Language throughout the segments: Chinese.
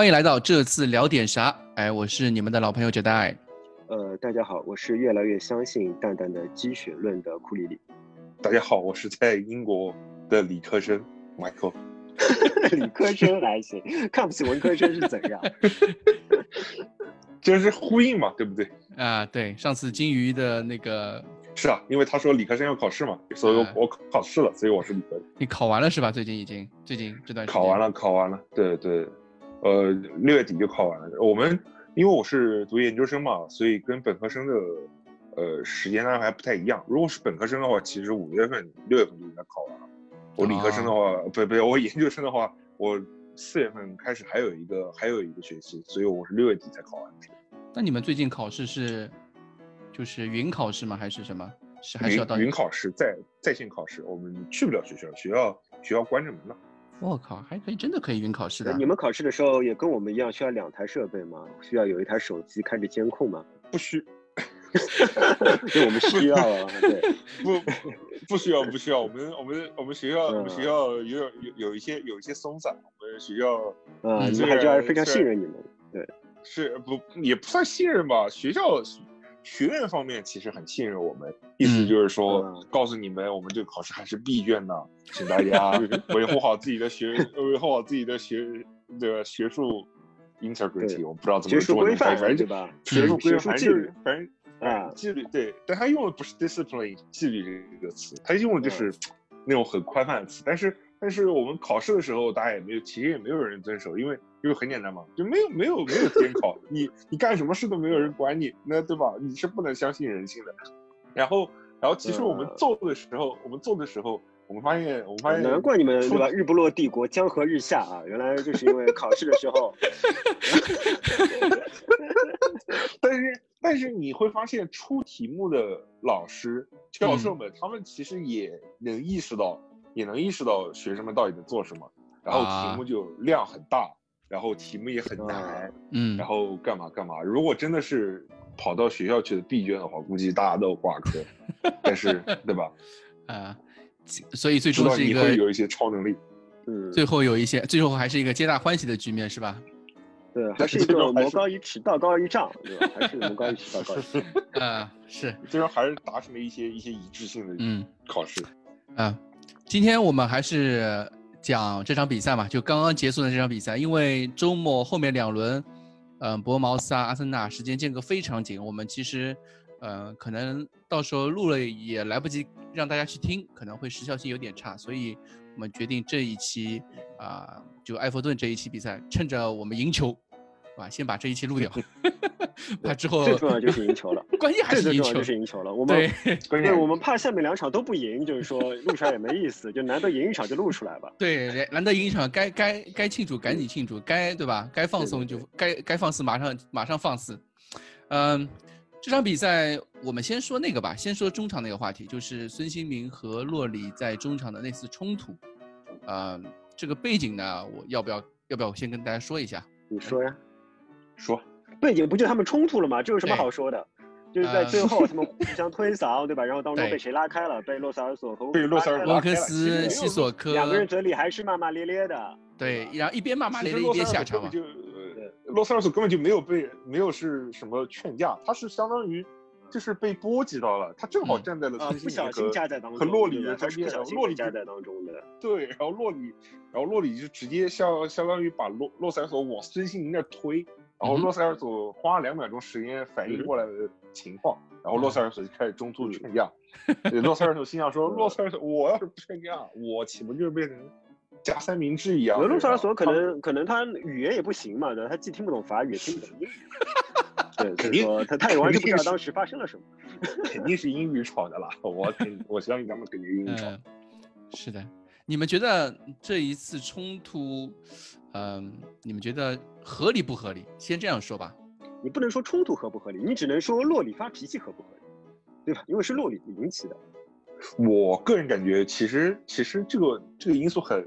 欢迎来到这次聊点啥？哎，我是你们的老朋友杰代。呃，大家好，我是越来越相信蛋蛋的积雪论的库里里。大家好，我是在英国的理科生 Michael。理科生还行，看不起文科生是怎样？这是呼应嘛，对不对？啊，对，上次金鱼的那个是啊，因为他说理科生要考试嘛，所以我我考试了，所以我是理科生。你考完了是吧？最近已经，最近这段时间考完了，考完了，对对，呃，六月底就考完了。我们因为我是读研究生嘛，所以跟本科生的呃时间安排不太一样。如果是本科生的话，其实五月份、六月份就应该考完了。我理科生的话，不不，我研究生的话，我四月份开始还有一个还有一个学期，所以我是六月底才考完。那你们最近考试是，就是云考试吗？还是什么？是还是要到云考试在在线考试？我们去不了学校，学校学校关着门了。我靠，还可以真的可以云考试的？你们考试的时候也跟我们一样需要两台设备吗？需要有一台手机看着监控吗？不需，对，我们需要啊。对，不不需要不需要。我们我们我们学校我们学校有有有一些有一些松散。我们学校啊，你们还是非常信任你们。对。是不也不算信任吧？学校学院方面其实很信任我们，意思就是说告诉你们，我们这个考试还是闭卷的，请大 家维护好自己的学，维护好自己的学的学术 integrity。我不知道怎么说，反正对吧？学术规范反正啊，纪律对，但他用的不是 discipline 纪律这个词，他用的就是那种很宽泛的词。但是但是我们考试的时候，大家也没有，其实也没有人遵守，因为。因为很简单嘛，就没有没有没有监考，你你干什么事都没有人管你，那对吧？你是不能相信人性的。然后然后其实我们做的时候，我们做的时候，我们发现我们发现难怪你们对吧？日不落帝国江河日下啊，原来就是因为考试的时候。但是但是你会发现出题目的老师教授们，他们其实也能意识到，也能意识到学生们到底在做什么，然后题目就量很大。然后题目也很难，嗯，然后干嘛干嘛。如果真的是跑到学校去的闭卷的话，估计大家都挂科。但是，对吧？啊，所以最终是一个有一些超能力，嗯，最后有一些，最后还是一个皆大欢喜的局面，是吧？对，还是一个魔高一尺，道高一丈，对吧？还是魔高一尺，道高一丈。啊，是，最终还是达成了一些一些一致性的嗯考试。啊，今天我们还是。讲这场比赛嘛，就刚刚结束的这场比赛，因为周末后面两轮，嗯，博茅斯啊、阿森纳时间间隔非常紧，我们其实，呃，可能到时候录了也来不及让大家去听，可能会时效性有点差，所以我们决定这一期啊，就埃弗顿这一期比赛，趁着我们赢球。吧，先把这一期录掉，怕之后最重要就是赢球了。关键还是赢球，就是赢球了。我们 对，我们怕下面两场都不赢，就是说录出来也没意思，就难得赢一场就录出来吧。对，难得赢一场，该该该庆祝赶紧庆祝，该对吧？该放松就该该放肆，马上马上放肆。嗯，这场比赛我们先说那个吧，先说中场那个话题，就是孙兴民和洛里在中场的那次冲突。嗯，这个背景呢，我要不要要不要我先跟大家说一下？你说呀。说背景不就他们冲突了吗？这有什么好说的？就是在最后他们互相推搡，对吧？然后当中被谁拉开了？被洛塞尔索和被洛塞尔沃克斯西索科两个人嘴里还是骂骂咧咧的。对，然后一边骂骂咧咧一边下场。就洛塞尔索根本就没有被没有是什么劝架，他是相当于就是被波及到了，他正好站在了不小心夹在当中，和洛里的中间，洛里夹在当中的。对，然后洛里，然后洛里就直接相相当于把洛洛塞尔索往孙兴民那推。然后洛塞尔索花了两秒钟时间反应过来的情况，然后洛塞尔索就开始中途劝架。洛塞尔索心想说：“洛塞尔索，我要是不劝架，我岂不就是变成加三明治一样？”洛塞尔索可能可能他语言也不行嘛，对他既听不懂法语，也听不懂英语。对，肯定他他也完全不知道当时发生了什么。肯定是英语闯的啦，我肯我相信他们肯定英语吵。是的，你们觉得这一次冲突？嗯，你们觉得合理不合理？先这样说吧。你不能说冲突合不合理，你只能说洛里发脾气合不合理，对吧？因为是洛里引起的。我个人感觉，其实其实这个这个因素很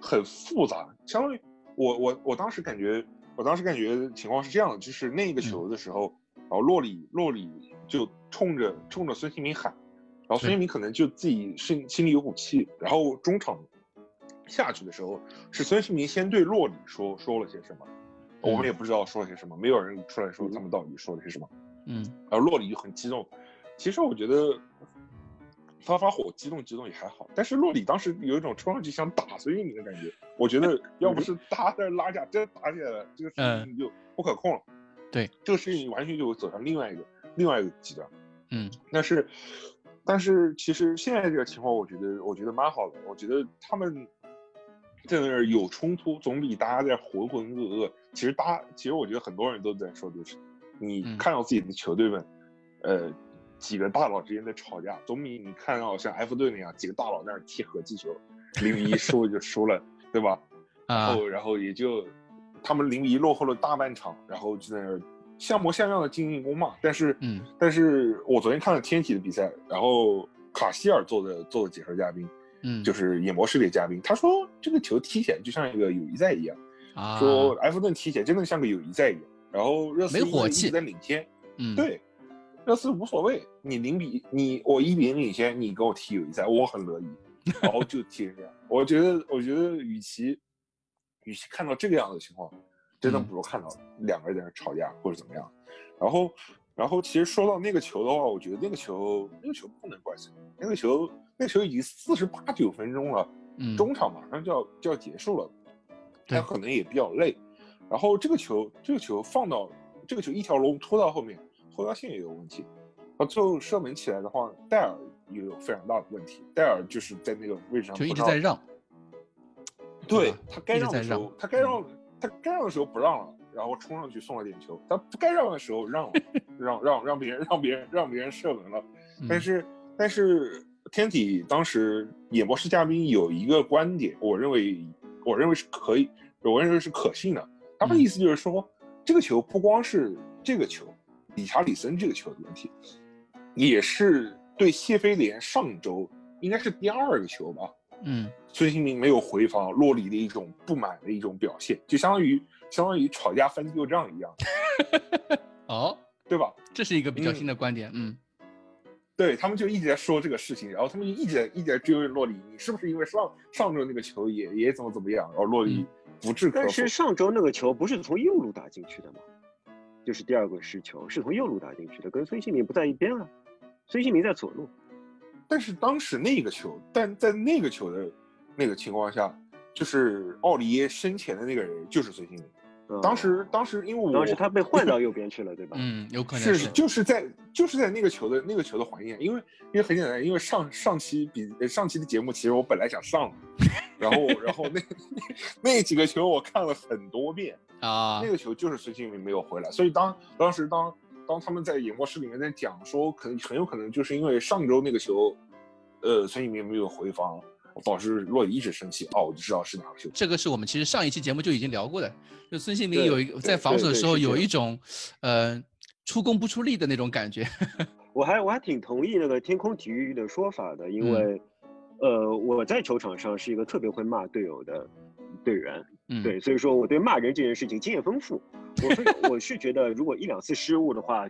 很复杂。相当于我我我当时感觉，我当时感觉情况是这样的，就是那个球的时候，然后洛里洛里就冲着冲着孙兴民喊，然后孙兴民可能就自己心心里有股气，然后中场下去的时候，是孙兴民先对洛里说说了些什么，我们也不知道说了些什么，没有人出来说他们到底说了些什么。嗯，然后洛里就很激动。其实我觉得发发火、激动激动也还好，但是洛里当时有一种冲上去想打孙兴民的感觉。我觉得 要不是他在拉架，真打起来了，这个事情就不可控了。对，这个事情完全就走向另外一个另外一个极端。嗯，但是但是其实现在这个情况，我觉得我觉得蛮好的。我觉得他们在那儿有冲突，总比大家在浑浑噩噩。其实大，其实我觉得很多人都在说，就是你看到自己的球队们，呃。几个大佬之间在吵架，总比你看到像埃弗顿那样几个大佬在那儿踢合气球，零比一输就输了，对吧？然后然后也就他们零比一落后了大半场，然后就在那儿像模像样的进攻嘛。但是，嗯，但是我昨天看了天体的比赛，然后卡希尔做的做的解说嘉宾，嗯，就是演播室里的嘉宾，他说这个球踢起来就像一个友谊赛一样，啊，说埃弗顿踢起来真的像个友谊赛一样。然后热刺一直在领先，嗯，对。热刺无所谓，你零比你我一比零领先，你跟我踢友谊赛，我很乐意，然后就踢成这样。我觉得，我觉得与其与其看到这个样的情况，真的不如看到两个人在那吵架或者怎么样。然后，然后其实说到那个球的话，我觉得那个球那个球不能怪谁，那个球那个球已经四十八九分钟了，中场马上就要就要结束了，他可能也比较累。然后这个球这个球放到这个球一条龙拖到后面。后腰线也有问题，到最后射门起来的话，戴尔也有非常大的问题。戴尔就是在那个位置上就一直在让，对他该让的时候他该让他该让的时候不让了，然后冲上去送了点球。他不该让的时候让了，让让让别人让别人让别人射门了。但是但是天体当时演播室嘉宾有一个观点，我认为我认为是可以，我认为是可信的。他们的意思就是说，这个球不光是这个球。理查里森这个球的问题，也是对谢菲联上周应该是第二个球吧？嗯，孙兴民没有回防洛里的一种不满的一种表现，就相当于相当于吵架翻旧账一样。哦，对吧？这是一个比较新的观点。嗯，对他们就一直在说这个事情，然后他们就一直在一直在追问洛里，你是不是因为上上周那个球也也怎么怎么样？然后洛里不置可否。但是上周那个球不是从右路打进去的吗？就是第二个失球是从右路打进去的，跟孙兴民不在一边了，孙兴民在左路。但是当时那个球，但在那个球的那个情况下，就是奥利耶身前的那个人就是孙兴民。当时，当时因为我当时他被换到右边去了，对吧？嗯，有可能是就是在就是在那个球的那个球的环境，因为因为很简单，因为上上期比上期的节目，其实我本来想上，然后然后那 那几个球我看了很多遍啊，那个球就是孙兴慜没有回来，所以当当时当当他们在演播室里面在讲说，可能很有可能就是因为上周那个球，呃，孙兴民没有回防。导致洛伊一直生气哦，我就知道是哪个球。这个是我们其实上一期节目就已经聊过的，就孙兴民有一个在防守的时候有一种，呃，出工不出力的那种感觉。我还我还挺同意那个天空体育的说法的，因为，呃，我在球场上是一个特别会骂队友的队员，对，所以说我对骂人这件事情经验丰富。我我是觉得如果一两次失误的话。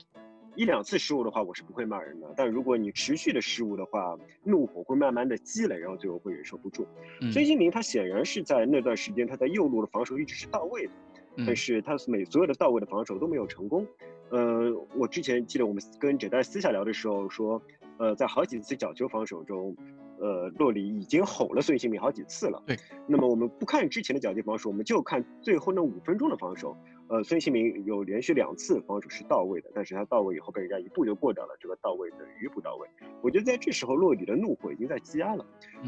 一两次失误的话，我是不会骂人的。但如果你持续的失误的话，怒火会慢慢的积累，然后最后会忍受不住。孙兴民他显然是在那段时间他在右路的防守一直是到位的，但是他每所有的到位的防守都没有成功。呃，我之前记得我们跟哲代私下聊的时候说，呃，在好几次角球防守中，呃，洛里已经吼了孙兴民好几次了。对。那么我们不看之前的角球防守，我们就看最后那五分钟的防守。呃，孙兴民有连续两次防守是到位的，但是他到位以后被人家一步就过掉了，这个到位等于不到位。我觉得在这时候洛里的怒火已经在积压了。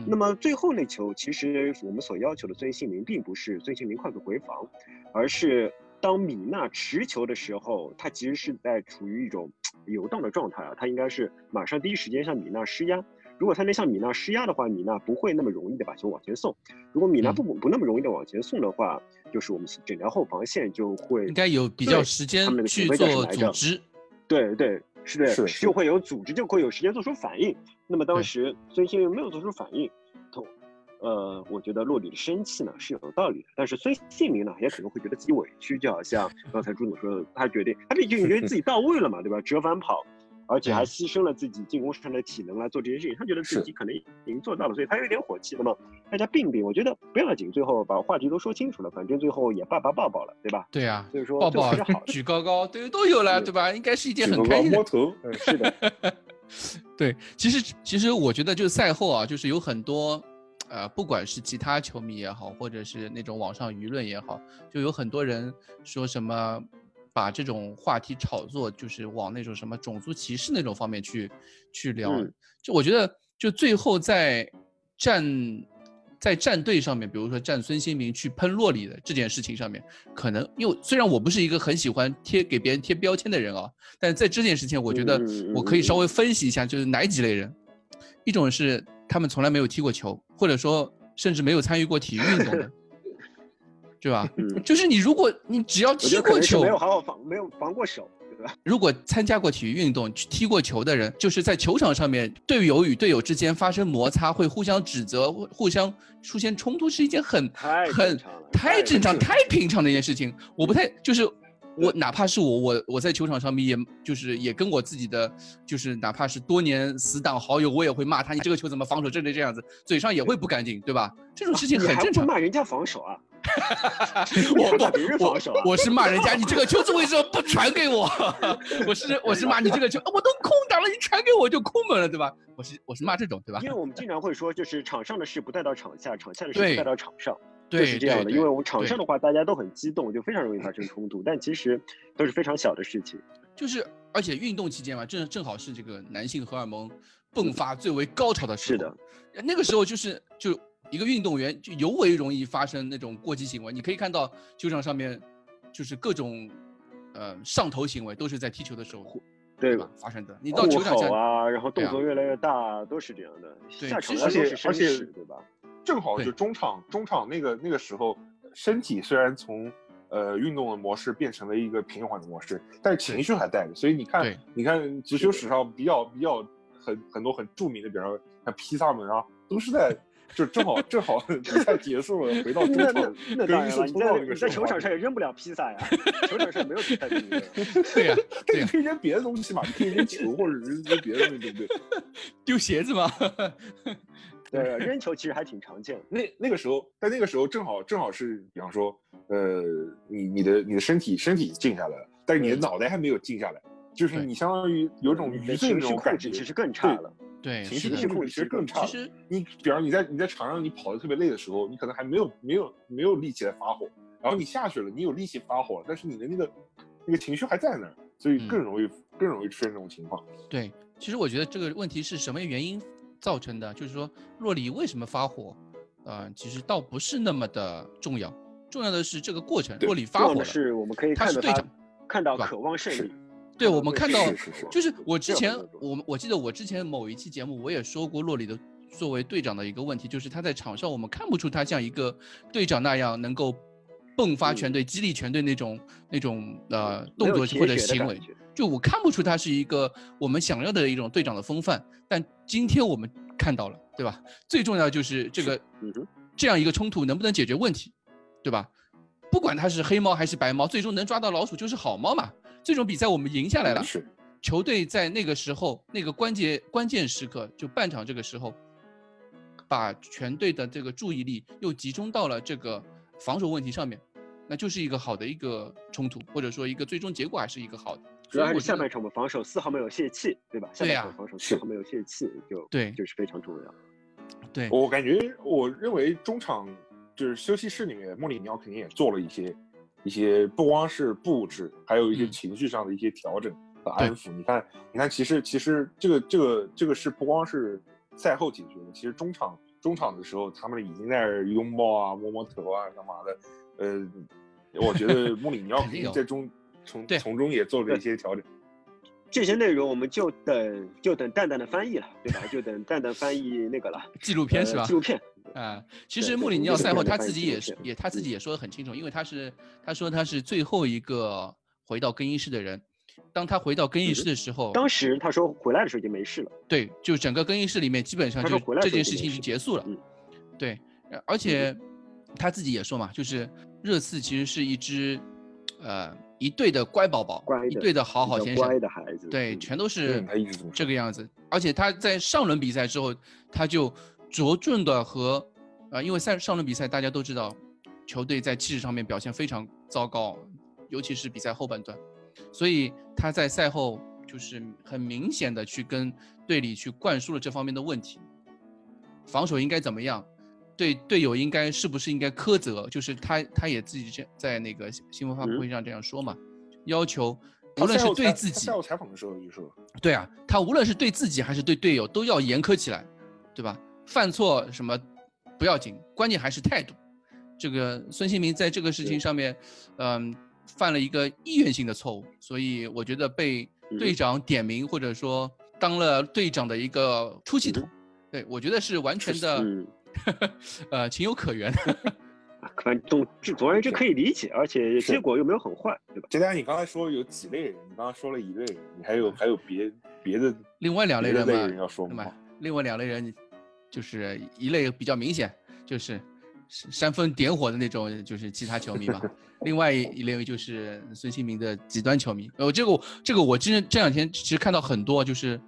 那么最后那球，其实我们所要求的孙兴民并不是孙兴民快速回防，而是当米娜持球的时候，他其实是在处于一种 游荡的状态啊，他应该是马上第一时间向米娜施压。如果他能向米娜施压的话，米娜不会那么容易的把球往前送。如果米娜不不那么容易的往前送的话，就是我们整条后防线就会应该有比较时间去做组织。对对是的，就会有组织，就会有时间做出反应。那么当时孙兴慜没有做出反应，同呃，我觉得洛里的生气呢是有道理的。但是孙兴民呢也可能会觉得自己委屈，就好像刚才朱总说的，他决定他毕竟觉得自己到位了嘛，对吧？折返跑。而且还牺牲了自己进攻上的体能来做这件事情，他觉得自己可能已经做到了，所以他有点火气。那么大家并并，我觉得不要紧，最后把话题都说清楚了，反正最后也爸爸抱抱了，对吧？对啊，所以说抱抱好，举高高，对，都有了，对吧？应该是一件很开心的。摸头，是的。对，其实其实我觉得就是赛后啊，就是有很多，呃，不管是其他球迷也好，或者是那种网上舆论也好，就有很多人说什么。把这种话题炒作，就是往那种什么种族歧视那种方面去去聊。就我觉得，就最后在站在战队上面，比如说站孙兴民去喷洛里的这件事情上面，可能因为虽然我不是一个很喜欢贴给别人贴标签的人啊，但在这件事情，我觉得我可以稍微分析一下，就是哪几类人。一种是他们从来没有踢过球，或者说甚至没有参与过体育运动的。对吧？就是你，如果你只要踢过球，没有好好防，没有防过手，对吧？如果参加过体育运动、踢过球的人，就是在球场上面，队友与队友之间发生摩擦，会互相指责、互相出现冲突，是一件很很太正常、太平常的一件事情。我不太就是我，哪怕是我，我我在球场上面，也就是也跟我自己的，就是哪怕是多年死党好友，我也会骂他，你这个球怎么防守这这这样子，嘴上也会不干净，对吧？这种事情很正常。骂人家防守啊？我不，我我是骂人家，你这个球子为什么不传给我？我是我是骂你这个球，我都空档了，你传给我就空门了，对吧？我是我是骂这种，对吧？因为我们经常会说，就是场上的事不带到场下，场下的事不带到场上，就是这样的。因为我们场上的话，大家都很激动，就非常容易发生冲突，但其实都是非常小的事情。就是而且运动期间嘛，正正好是这个男性荷尔蒙迸发最为高潮的时候。是的，那个时候就是就。一个运动员就尤为容易发生那种过激行为，你可以看到球场上面，就是各种，呃，上头行为都是在踢球的时候，对吧？发生的。你到球场下啊，然后动作越来越大，都是这样的。对，而且而且对吧？正好就中场中场那个那个时候，身体虽然从呃运动的模式变成了一个平缓的模式，但是情绪还带着。所以你看，你看足球史上比较比较很很多很著名的，比方说像披萨们啊，都是在。就正好正好 比赛结束了，回到 中场，那当然了，你在你在球场上也扔不了披萨呀，球场上没有披萨的。对呀，对，可以扔别的东西嘛，你可以扔球或者扔扔别的东西，对不对？丢鞋子吗？对，扔球其实还挺常见的。那那个时候，在那个时候正好正好是，比方说，呃，你你的你的身体身体静下来了，但是你的脑袋还没有静下来，就是你相当于有种愚蠢那种感觉，其实更差了。对，情绪控制其实更差。其实你，比方你在你在场上你跑的特别累的时候，你可能还没有没有没有力气来发火，然后你下去了，你有力气发火了，但是你的那个那个情绪还在那儿，所以更容易更容易出现这种情况。对，其实我觉得这个问题是什么原因造成的？就是说洛里为什么发火？呃，其实倒不是那么的重要，重要的是这个过程。洛里发火是我们可以看到他看到渴望胜利。对，我们看到，就是我之前，我我记得我之前某一期节目我也说过洛里的作为队长的一个问题，就是他在场上我们看不出他像一个队长那样能够迸发全队、激励全队那种那种呃动作或者行为，就我看不出他是一个我们想要的一种队长的风范。但今天我们看到了，对吧？最重要就是这个这样一个冲突能不能解决问题，对吧？不管他是黑猫还是白猫，最终能抓到老鼠就是好猫嘛。这种比赛我们赢下来了，是球队在那个时候那个关键关键时刻，就半场这个时候，把全队的这个注意力又集中到了这个防守问题上面，那就是一个好的一个冲突，或者说一个最终结果还是一个好的。主要是下半场我们防守丝毫没有泄气，对吧？对呀，防守丝毫没有泄气，就对，就是非常重要。对我感觉，我认为中场就是休息室里面，穆里尼奥肯定也做了一些。一些不光是布置，还有一些情绪上的一些调整和安抚。你看，你看，其实其实这个这个这个是不光是赛后解决的，其实中场中场的时候，他们已经在拥抱啊、摸摸头啊、干嘛的。呃，我觉得穆里尼奥 肯定在中从从中也做了一些调整。这些内容我们就等就等蛋蛋的翻译了，对吧？就等蛋蛋翻译那个了，纪录片是吧？纪录片。啊，其实穆里尼奥赛后他自己也是也他自己也说的很清楚，因为他是他说他是最后一个回到更衣室的人。当他回到更衣室的时候，当时他说回来的时候已经没事了。对，就整个更衣室里面基本上就这件事情已经结束了。对，而且他自己也说嘛，就是热刺其实是一支呃一队的乖宝宝，一队的好好先生，乖的孩子，对，全都是这个样子。而且他在上轮比赛之后，他就着重的和，呃，因为赛上轮比赛大家都知道，球队在气势上面表现非常糟糕，尤其是比赛后半段，所以他在赛后就是很明显的去跟队里去灌输了这方面的问题，防守应该怎么样。对队友应该是不是应该苛责？就是他他也自己在在那个新闻发布会上这样说嘛，要求无论是对自己，下午采访的时候就说，对啊，他无论是对自己还是对队友都要严苛起来，对吧？犯错什么不要紧，关键还是态度。这个孙兴民在这个事情上面，嗯，犯了一个意愿性的错误，所以我觉得被队长点名或者说当了队长的一个出气筒，对我觉得是完全的。呃，情有可原，反正总之总而言之可以理解，而且结果又没有很坏，对吧？接下来你刚才说有几类人，你刚刚说了一类人，你还有还有别别的另外两类人嘛？要说吗？另外两类人就是一类比较明显，就是煽风点火的那种，就是其他球迷嘛。另外一类就是孙兴民的极端球迷。呃，这个这个我今这两天其实看到很多，就是。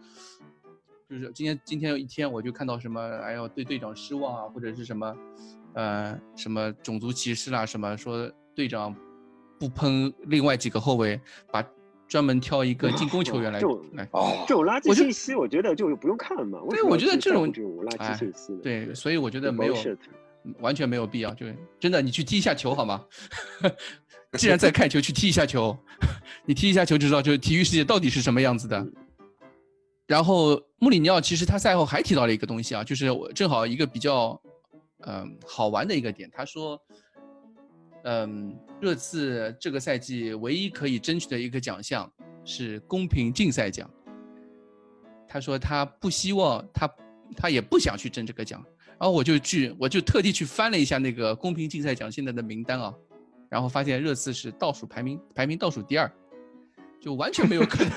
就是今天今天有一天我就看到什么，哎呦对队长失望啊，或者是什么，呃什么种族歧视啦，什么说队长不喷另外几个后卫，把专门挑一个进攻球员来来，这种垃圾信息我觉得就不用看嘛。对，我觉得这种这种垃圾信息，对，所以我觉得没有完全没有必要，就真的你去踢一下球好吗？既然在 看球，去踢一下球，你踢一下球就知道，就是体育世界到底是什么样子的。然后穆里尼奥其实他赛后还提到了一个东西啊，就是我正好一个比较，嗯，好玩的一个点。他说，嗯，热刺这个赛季唯一可以争取的一个奖项是公平竞赛奖。他说他不希望他他也不想去争这个奖。然后我就去我就特地去翻了一下那个公平竞赛奖现在的名单啊，然后发现热刺是倒数排名排名倒数第二。就完全没有可能，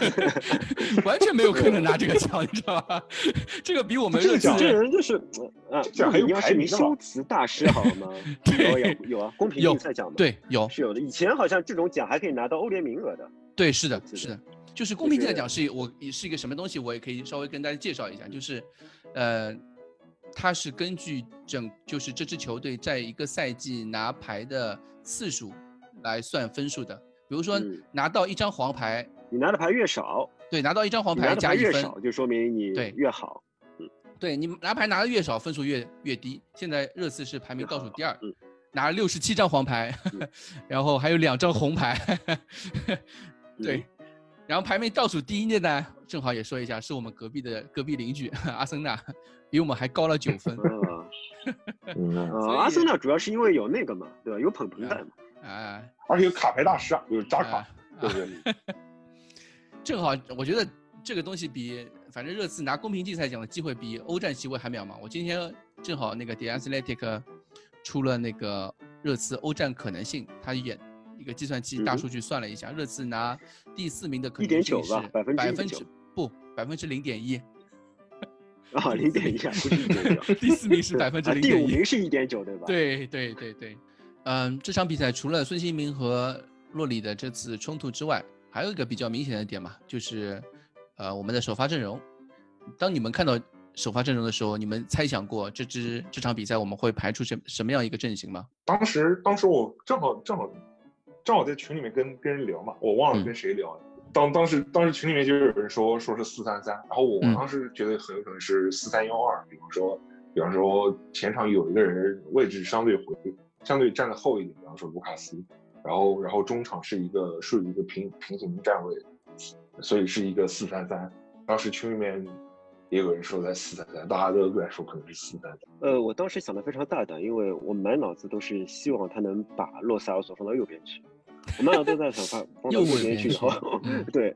完全没有可能拿这个奖，你知道吧？这个比我们这个奖，这人就是啊，你要是名修辞大师，好吗？有有有啊，公平竞赛奖吗？对，有是有的。以前好像这种奖还可以拿到欧联名额的。对，是的，是的，就是公平竞赛奖是我是一个什么东西，我也可以稍微跟大家介绍一下，就是呃，它是根据整就是这支球队在一个赛季拿牌的次数来算分数的。比如说拿到一张黄牌，你拿的牌越少，对，拿到一张黄牌加一分，越少就说明你对越好。嗯，对你拿牌拿的越少，分数越越低。现在热刺是排名倒数第二，拿了六十七张黄牌，然后还有两张红牌。对，然后排名倒数第一的呢，正好也说一下，是我们隔壁的隔壁邻居阿森纳，比我们还高了九分。嗯阿森纳主要是因为有那个嘛，对吧？有捧捧在嘛。哎，而且有卡牌大师啊，有扎卡，对不对？正 好，我觉得这个东西比反正热刺拿公平竞赛奖的机会比欧战机会还渺茫。我今天正好那个 The Athletic 出了那个热刺欧战可能性，他演一个计算机大数据算了一下，热刺拿第四名的可能性是百分之不百分之零点一。啊，零点一，不是一点九。第四名是百分之零点一，第五名是一点九，对吧？对对对对。嗯，这场比赛除了孙兴民和洛里的这次冲突之外，还有一个比较明显的点嘛，就是，呃，我们的首发阵容。当你们看到首发阵容的时候，你们猜想过这支这场比赛我们会排出什什么样一个阵型吗？当时，当时我正好正好正好在群里面跟跟人聊嘛，我忘了跟谁聊了。当当时当时群里面就有人说说是四三三，然后我当时觉得很有可能是四三幺二，比方说比方说前场有一个人位置相对回。相对站的后一点，比方说卢卡斯，然后然后中场是一个属于一个平平行站位，所以是一个四三三。当时群里面也有人说在四三三，大家都在说可能是四三三。呃，我当时想的非常大胆，因为我满脑子都是希望他能把洛塞尔索放到右边去，我满脑子都在想放 放到右边去，对。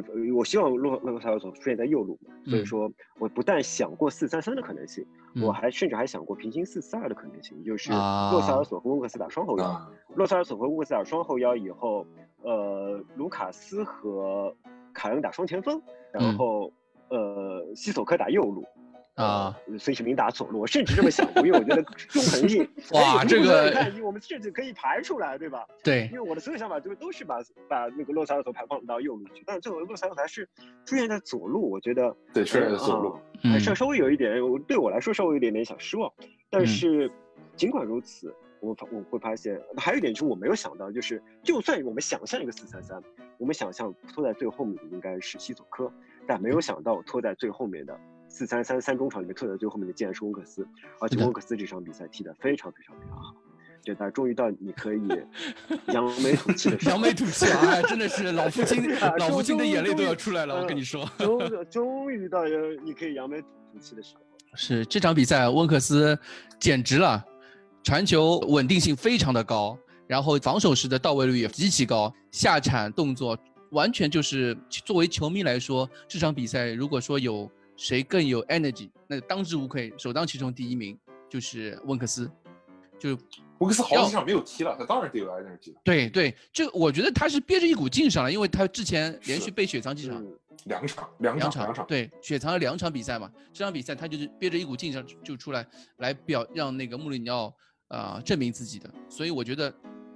对，我希望洛洛塞尔索出现在右路，所以说我不但想过四三三的可能性，我还甚至还想过平行四四二的可能性，就是洛塞尔索和温克斯打双后腰，洛塞尔索和温克斯打双后腰以后，呃，卢卡斯和凯恩打双前锋，然后呃，西索科打右路，啊，孙兴民打左路，我甚至这么想过，因为我觉得中横性哇，这个看我们甚至可以排出来，对吧？对，因为我的所有想法都都是把把那个洛萨尔索排放到右路去，但是最后洛萨尔索还是出现在左路，我觉得对，出现在左路，还是稍微有一点，对我来说稍微有一点点小失望。但是尽管如此，我发我会发现还有一点就是我没有想到，就是就算我们想象一个四三三，我们想象拖在最后面的应该是西索科，但没有想到拖在最后面的。四三三三中场里面，特在最后面的竟然是温克斯，而且温克斯这场比赛踢得非常非常非常好，就他终于到 你可以扬眉吐气的时候，扬眉吐气啊，真的是老父亲，老父亲的眼泪都要出来了，我跟你说，终终于到你可以扬眉吐气的时候。是这场比赛，温克斯简直了，传球稳定性非常的高，然后防守时的到位率也极其高，下铲动作完全就是作为球迷来说，这场比赛如果说有。谁更有 energy？那当之无愧，首当其冲第一名就是温克斯。就温克斯好几场没有踢了，他当然得有 energy 了。对对，这我觉得他是憋着一股劲上来，因为他之前连续被雪藏几场，两场，两场，两场，对，雪藏了两场比赛嘛。这场比赛他就是憋着一股劲上就出来，来表让那个穆里尼奥啊证明自己的。所以我觉得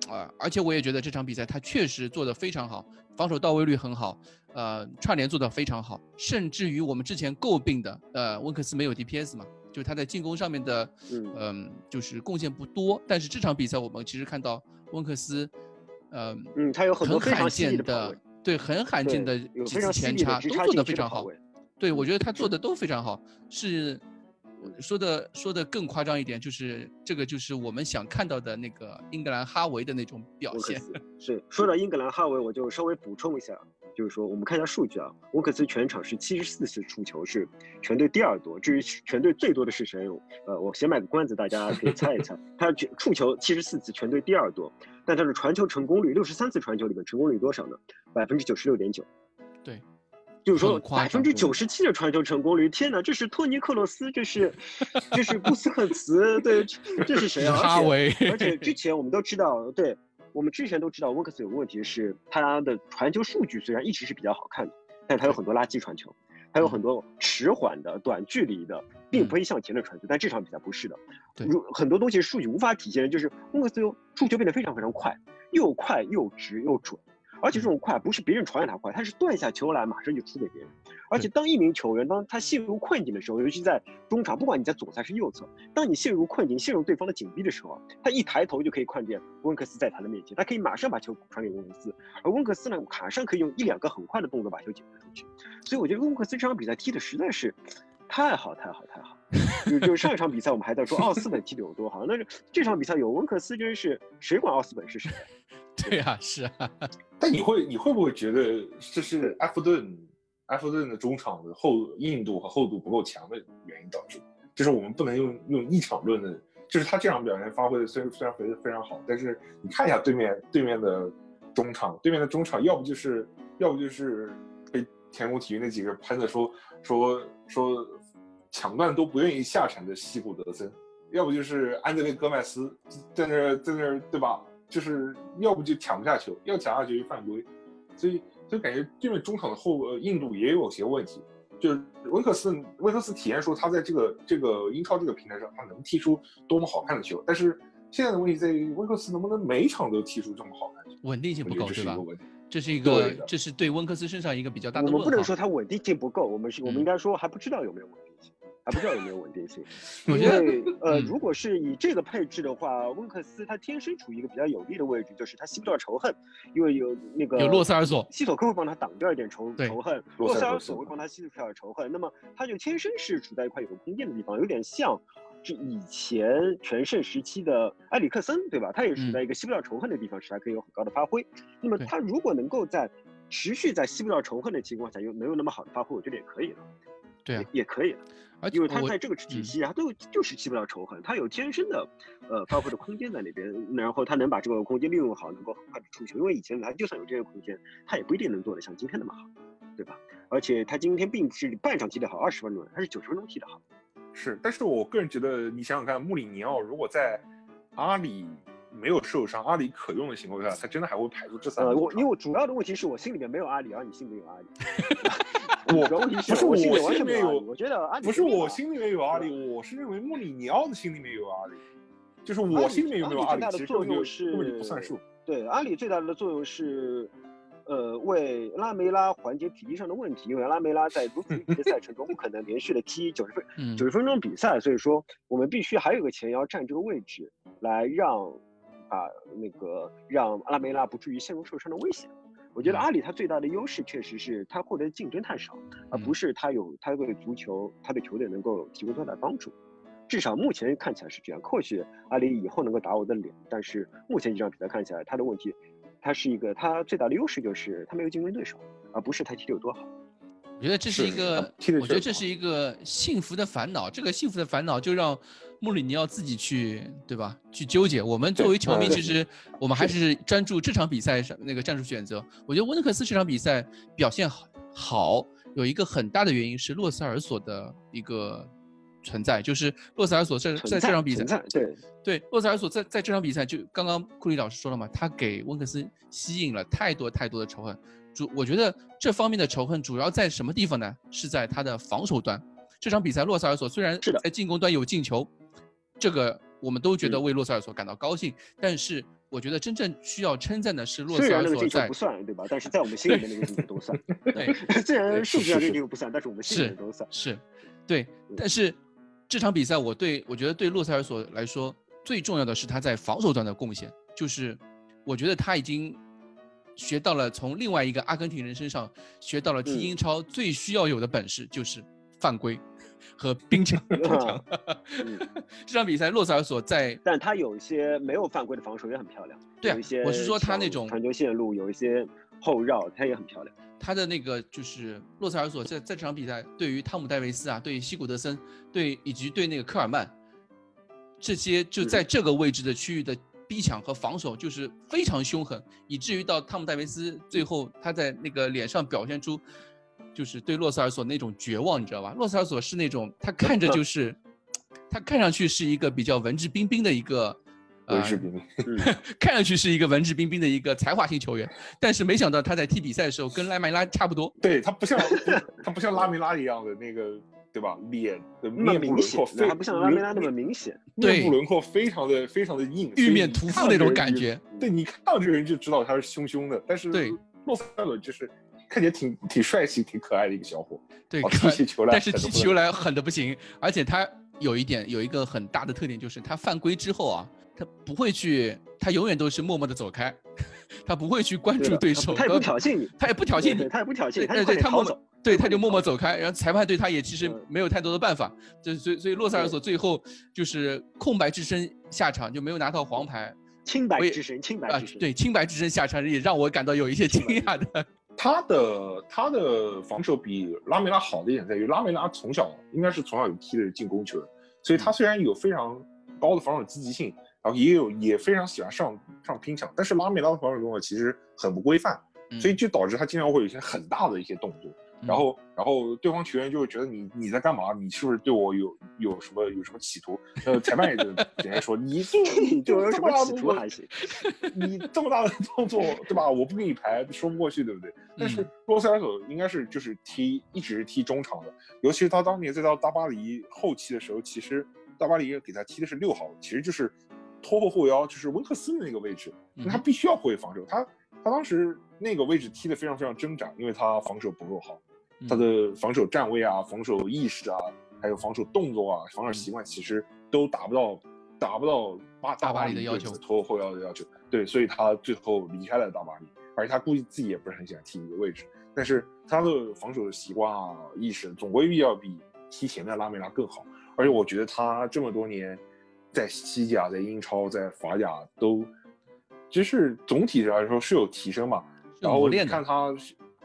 啊，而且我也觉得这场比赛他确实做得非常好，防守到位率很好。呃，串联做得非常好，甚至于我们之前诟病的，呃，温克斯没有 DPS 嘛，就是他在进攻上面的，嗯，就是贡献不多。但是这场比赛我们其实看到温克斯，呃，嗯，他有很多罕见的，对，很罕见的几次前插都做得非常好。对，我觉得他做的都非常好。是说的说的更夸张一点，就是这个就是我们想看到的那个英格兰哈维的那种表现。是说到英格兰哈维，我就稍微补充一下。就是说，我们看一下数据啊，沃克斯全场是七十四次触球，是全队第二多。至于全队最多的是谁？呃，我先卖个关子，大家可以猜一猜。他触球七十四次，全队第二多。但他的传球成功率，六十三次传球里面成功率多少呢？百分之九十六点九。对，就是说百分之九十七的传球成功率。天哪，这是托尼克罗斯，这是这是布斯克茨，对，这是谁啊？哈维。而且之前我们都知道，对。我们之前都知道，温克斯有个问题是，他的传球数据虽然一直是比较好看的，但他有很多垃圾传球，他有很多迟缓的短距离的，并非向前的传球。但这场比赛不是的，如很多东西数据无法体现，就是温克斯触球变得非常非常快，又快又直又准。而且这种快不是别人传给他快，他是断下球来马上就出给别人。而且当一名球员当他陷入困境的时候，尤其在中场，不管你在左侧还是右侧，当你陷入困境、陷入对方的紧逼的时候，他一抬头就可以看见温克斯在他的面前，他可以马上把球传给温克斯，而温克斯呢，马上可以用一两个很快的动作把球解决出去。所以我觉得温克斯这场比赛踢的实在是太好、太好、太好。就就上一场比赛我们还在说奥斯本踢的有多好，那是这场比赛有温克斯真是谁管奥斯本是谁？对呀，是啊。但你会你会不会觉得这是埃弗顿埃弗顿的中场的厚硬度和厚度不够强的原因导致？就是我们不能用用一场论的，就是他这场表现发挥的虽然虽然非非常好，但是你看一下对面对面的中场，对面的中场要不就是要不就是被天空体育那几个喷的说说说抢断都不愿意下场的西古德森，要不就是安德烈戈麦斯在那在那对吧？就是要不就抢不下球，要抢下球就犯规，所以就感觉对面中场的后呃硬度也有些问题。就是温克斯温克斯体验说他在这个这个英超这个平台上他能踢出多么好看的球，但是现在的问题在于温克斯能不能每场都踢出这么好看的球，稳定性不够对吧？这是一个这是对温克斯身上一个比较大的。我们不能说他稳定性不够，我们是我们应该说还不知道有没有稳定性。还不知道有没有稳定性，因为呃，如果是以这个配置的话，温克斯他天生处于一个比较有利的位置，就是他吸不到仇恨，因为有那个有洛塞尔索，西索科会帮他挡掉一点仇仇恨，洛塞尔索会帮他吸出来仇恨，那么他就天生是处在一块有空间的地方，有点像是以前全盛时期的埃里克森，对吧？他也处在一个吸不到仇恨的地方，使他可以有很高的发挥。那么他如果能够在持续在吸不到仇恨的情况下，又能有那么好的发挥，我觉得也可以了。对，也可以，因为他在这个体系他都就是吸不到仇恨，他有天生的呃发挥的空间在那边，然后他能把这个空间利用好，能够很快的出球。因为以前他就算有这个空间，他也不一定能做得像今天那么好，对吧？而且他今天并不是半场踢得好，二十分钟，他是九十分钟踢得好。是，但是我个人觉得，你想想看，穆里尼奥如果在阿里没有受伤，阿里可用的情况下，他真的还会排出这三个？我因为我主要的问题是我心里面没有阿里，而你心里有阿里。我不是我心里面有，我觉得不是我心里面有阿里，我是认为穆里尼奥的心里面有阿里，就是我心里面有没有阿里，其实根本就不算数。对，阿里最大的作用是。呃，为拉梅拉缓解体力上的问题，因为拉梅拉在如此密集的赛程中不可能连续的踢九十分 九十分钟比赛，所以说我们必须还有个前腰占这个位置，来让啊那个让拉梅拉不至于陷入受伤的危险。我觉得阿里它最大的优势确实是他获得竞争太少，而不是他有他对足球他对球队能够提供多大帮助。至少目前看起来是这样，或许阿里以后能够打我的脸，但是目前这场比赛看起来他的问题。他是一个，他最大的优势就是他没有竞争对手，而不是他踢得有多好。我觉得这是一个，我觉得这是一个幸福的烦恼。这个幸福的烦恼就让穆里尼奥自己去，对吧？去纠结。我们作为球迷，其实我们还是专注这场比赛上那个战术选择。我觉得温克斯这场比赛表现好，好有一个很大的原因是洛塞尔索的一个。存在就是洛塞尔索在在这场比赛，对对，洛塞尔索在在这场比赛就刚刚库里老师说了嘛，他给温克斯吸引了太多太多的仇恨。主我觉得这方面的仇恨主要在什么地方呢？是在他的防守端。这场比赛洛塞尔索虽然在进攻端有进球，这个我们都觉得为洛塞尔索感到高兴。但是我觉得真正需要称赞的是洛塞尔索在不算对吧？但是在我们心里面那个进球都算。对，虽然数据上这个进球不算，但是我们心里面都算。是，对，但是。这场比赛，我对我觉得对洛塞尔索来说最重要的是他在防守端的贡献，就是我觉得他已经学到了从另外一个阿根廷人身上学到了踢英超最需要有的本事，就是犯规和冰墙。这场比赛洛塞尔索在，但他有一些没有犯规的防守也很漂亮。对啊，我是说他那种传球线路有一些后绕，他也很漂亮。他的那个就是洛塞尔索在在这场比赛，对于汤姆戴维斯啊，对于西古德森，对以及对那个科尔曼，这些就在这个位置的区域的逼抢和防守就是非常凶狠，以至于到汤姆戴维斯最后他在那个脸上表现出，就是对洛塞尔索那种绝望，你知道吧？洛塞尔索是那种他看着就是，他看上去是一个比较文质彬彬的一个。文质彬彬，看上去是一个文质彬彬的一个才华型球员，但是没想到他在踢比赛的时候跟拉梅拉差不多。对他不像他不像拉梅拉一样的那个，对吧？脸的面部轮廓非不像拉梅拉那么明显，面部轮廓非常的非常的硬，玉面屠夫那种感觉。对你看到这个人就知道他是凶凶的，但是对洛塞尔就是看起来挺挺帅气、挺可爱的一个小伙。对，踢起球来，但是踢球来狠的不行，而且他有一点有一个很大的特点，就是他犯规之后啊。他不会去，他永远都是默默的走开，他不会去关注对手，他也不挑衅你，他也不挑衅你，他也不挑衅，对对，他默默，对他就默默走开，然后裁判对他也其实没有太多的办法，就所以所以洛塞尔索最后就是空白之身下场，就没有拿到黄牌，清白之身，清白之身，对清白之身下场也让我感到有一些 惊讶的。他的他的防守比拉梅拉好的一点在于，拉梅拉从小应该是从小有踢的进攻球，所以他虽然有非常高的防守积极性。然后也有也非常喜欢上上拼抢，但是拉梅拉的防守动作其实很不规范，所以就导致他经常会有一些很大的一些动作，然后然后对方球员就会觉得你你在干嘛？你是不是对我有有什么有什么企图？呃，裁判也就 直接说你 这你就有什么企图还行？你这么大的动作对吧？我不给你排说不过去对不对？但是洛塞尔索应该是就是踢一直是踢中场的，尤其是他当年在到大巴黎后期的时候，其实大巴黎给他踢的是六号，其实就是。拖后后腰就是温克斯的那个位置，他必须要会防守。他他当时那个位置踢得非常非常挣扎，因为他防守不够好，他的防守站位啊、防守意识啊，还有防守动作啊、防守习惯，其实都达不到达不到巴大巴黎的要求，拖后后腰的要求。对，所以他最后离开了大巴黎，而且他估计自己也不是很喜欢踢一个位置。但是他的防守的习惯啊、意识，总归要比踢前面的拉梅拉更好。而且我觉得他这么多年。在西甲、在英超、在法甲都，就是总体来说是有提升嘛。然后你看他，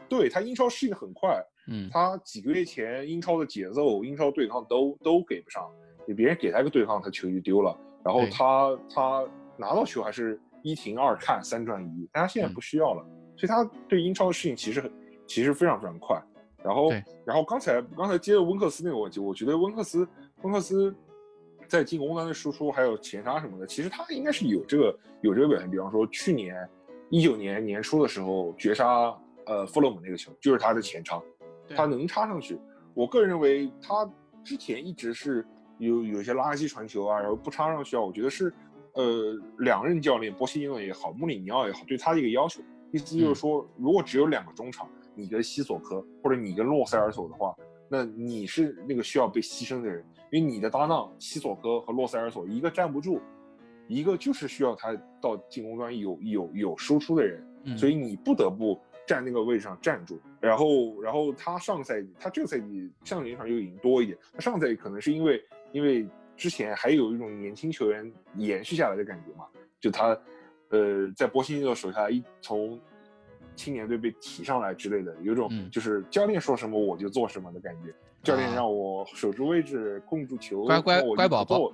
对他英超适应很快。嗯，他几个月前英超的节奏、英超对抗都都给不上，你别人给他一个对抗，他球就丢了。然后他他拿到球还是一停二看三转一，但他现在不需要了，所以他对英超的适应其实很其实非常非常快。然后然后刚才刚才接着温克斯那个问题，我觉得温克斯温克斯。在进攻端的输出还有前插什么的，其实他应该是有这个有这个表现。比方说去年一九年年初的时候绝杀呃弗洛姆那个球，就是他的前插，他能插上去。我个人认为他之前一直是有有些垃圾传球啊，然后不插上去啊，我觉得是呃两任教练波西尼诺也好，穆里尼奥也好，对他的一个要求，意思就是说，如果只有两个中场，你跟西索科或者你跟洛塞尔索的话，那你是那个需要被牺牲的人，因为你的搭档西索科和洛塞尔索一个站不住。一个就是需要他到进攻端有有有输出的人，所以你不得不站那个位置上站住。然后，然后他上个赛季，他这个赛季上场又已经多一点。他上赛季可能是因为因为之前还有一种年轻球员延续下来的感觉嘛，就他呃在波西尼诺手下一从青年队被提上来之类的，有种就是教练说什么我就做什么的感觉。教练让我守住位置，控住球，乖乖乖宝宝。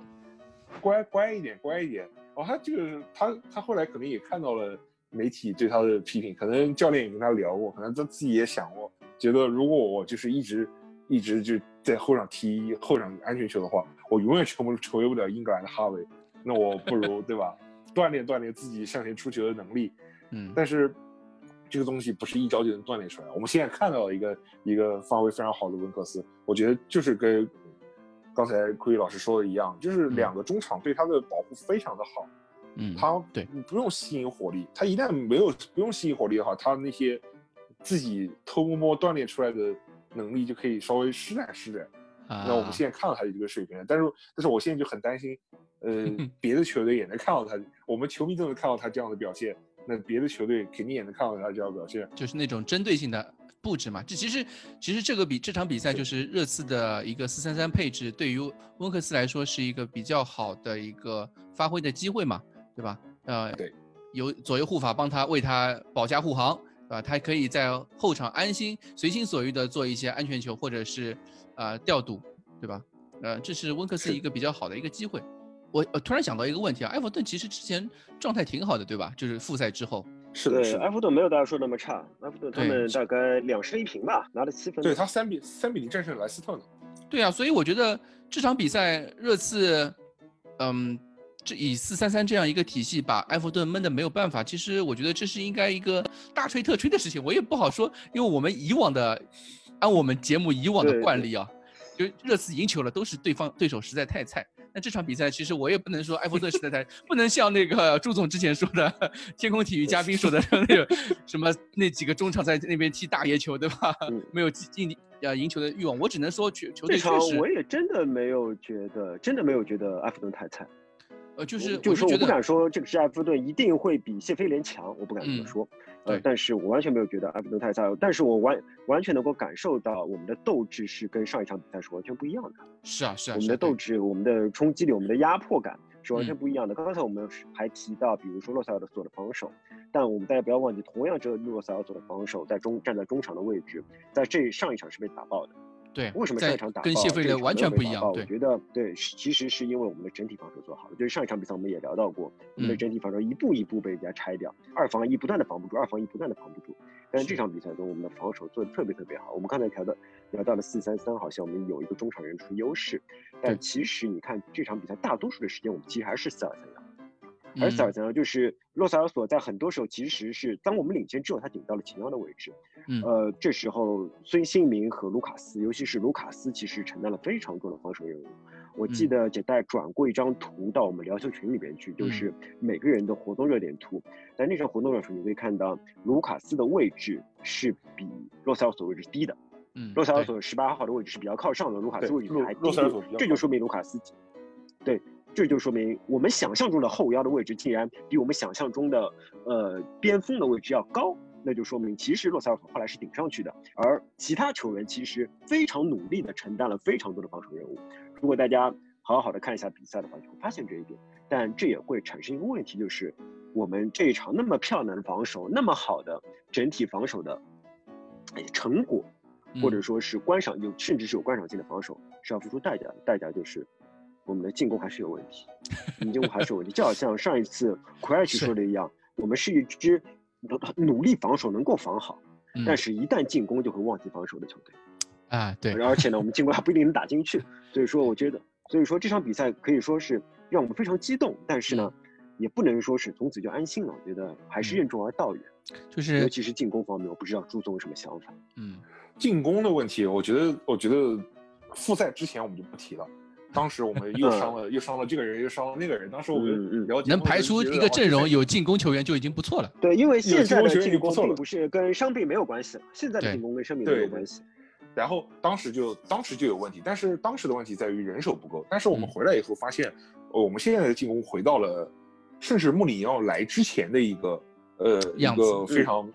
乖乖一点，乖一点。哦，他这个他他后来可能也看到了媒体对他的批评，可能教练也跟他聊过，可能他自己也想过，觉得如果我就是一直一直就在后场踢后场安全球的话，我永远成不成为不了英格兰的哈维。那我不如 对吧，锻炼锻炼自己向前出球的能力。嗯，但是这个东西不是一招就能锻炼出来。我们现在看到了一个一个发挥非常好的温克斯，我觉得就是跟。刚才库伊老师说的一样，就是两个中场对他的保护非常的好，嗯，他对不用吸引火力，他一旦没有不用吸引火力的话，他那些自己偷摸摸锻炼出来的能力就可以稍微施展施展。那我们现在看到他的这个水平，但是但是我现在就很担心，呃，别的球队也能看到他，我们球迷都能看到他这样的表现，那别的球队肯定也能看到他这样表现，就是那种针对性的。布置嘛，这其实其实这个比这场比赛就是热刺的一个四三三配置，对于温克斯来说是一个比较好的一个发挥的机会嘛，对吧？呃，对，有左右护法帮他为他保驾护航，对吧？他可以在后场安心随心所欲的做一些安全球或者是呃调度，对吧？呃，这是温克斯一个比较好的一个机会。我我突然想到一个问题啊，埃弗顿其实之前状态挺好的，对吧？就是复赛之后。是的，是，埃弗顿没有大家说那么差，埃弗顿他们大概两胜一平吧，拿了七分。对他三比三比零战胜莱斯特呢。对啊，所以我觉得这场比赛热刺，嗯，这以四三三这样一个体系把埃弗顿闷的没有办法，其实我觉得这是应该一个大吹特吹的事情，我也不好说，因为我们以往的，按我们节目以往的惯例啊，就热刺赢球了都是对方对手实在太菜。那这场比赛其实我也不能说埃弗顿实在太，不能像那个朱总之前说的，天空体育嘉宾说的那个什么那几个中场在那边踢大爷球，对吧？没有进呃赢球的欲望。我只能说球球队确实。我也真的没有觉得，真的没有觉得埃弗顿太菜。呃，就是就是说，我不敢说这个是埃弗顿一定会比谢菲联强，我不敢这么说。呃，但是我完全没有觉得埃弗顿太菜，但是我完完全能够感受到我们的斗志是跟上一场比赛是完全不一样的。是啊，是啊，我们的斗志、我们的冲击力、我们的压迫感是完全不一样的。刚才我们还提到，比如说洛塞尔索的防守，但我们大家不要忘记，同样这个洛塞尔索的防守在中站在中场的位置，在这上一场是被打爆的。对，为什么上一场打跟谢菲联完全不一样？我觉得对，其实是因为我们的整体防守做好了。就是上一场比赛我们也聊到过，我们的整体防守一步一步被人家拆掉，二防一不断的防不住，二防一不断的防不住。但是这场比赛中，我们的防守做的特别特别好。我们刚才聊的聊到了四三三，好像我们有一个中场人出优势，但其实你看这场比赛大多数的时间，我们其实还是四二三幺。而塞尔怎样？就是洛塞尔索在很多时候其实是当我们领先之后，他顶到了前腰的位置。嗯，呃，这时候孙兴民和卢卡斯，尤其是卢卡斯，其实承担了非常重的防守任务。我记得简代转过一张图到我们聊球群里边去，就是每个人的活动热点图。在那张活动热点图，你可以看到卢卡斯的位置是比洛塞尔索位置低的。嗯，洛塞尔索十八号的位置是比较靠上的，卢卡斯位置还低。这就说明卢卡斯，对。这就说明我们想象中的后腰的位置竟然比我们想象中的呃边锋的位置要高，那就说明其实洛塞尔索后来是顶上去的，而其他球员其实非常努力的承担了非常多的防守任务。如果大家好好的看一下比赛的话，就会发现这一点。但这也会产生一个问题，就是我们这一场那么漂亮的防守，那么好的整体防守的成果，或者说是观赏有甚至是有观赏性的防守，是要付出代价的，代价就是。我们的进攻还是有问题，进攻还是有问题，就好像上一次 奎尔奇说的一样，我们是一支努力防守能够防好，但是一旦进攻就会忘记防守的球队。啊，对，而且呢，我们进攻还不一定能打进去，所以说我觉得，所以说这场比赛可以说是让我们非常激动，但是呢，也不能说是从此就安心了，我觉得还是任重而道远，就是尤其是进攻方面，我不知道朱总有什么想法。嗯。进攻的问题，我觉得，我觉得复赛之前我们就不提了。当时我们又伤了，又伤了这个人，又伤了那个人。当时我们了解能排出一个阵容有进攻球员就已经不错了。对，因为现在的进攻并不是跟伤病没有关系，现在的进攻跟伤病没有关系。然后当时就当时就有问题，但是当时的问题在于人手不够。但是我们回来以后发现，我们现在的进攻回到了，甚至穆里尼奥来之前的一个呃一个非常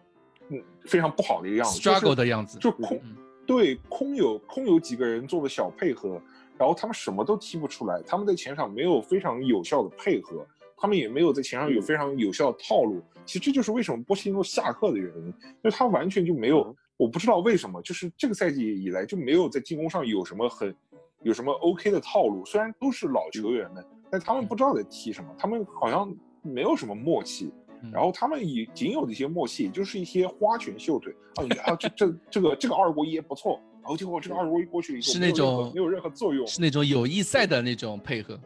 嗯非常不好的一个样子，struggle 的样子，就空对空有空有几个人做了小配合。然后他们什么都踢不出来，他们在前场没有非常有效的配合，他们也没有在前场有非常有效的套路。其实这就是为什么波切蒂诺下课的原因，因为他完全就没有，我不知道为什么，就是这个赛季以来就没有在进攻上有什么很有什么 OK 的套路。虽然都是老球员们，但他们不知道在踢什么，他们好像没有什么默契。然后他们以仅有的一些默契，就是一些花拳绣腿啊，啊这这这个这个二过一不错。然后结果这个二十一过去以后，是那种没有任何作用，是那种友谊赛的那种配合。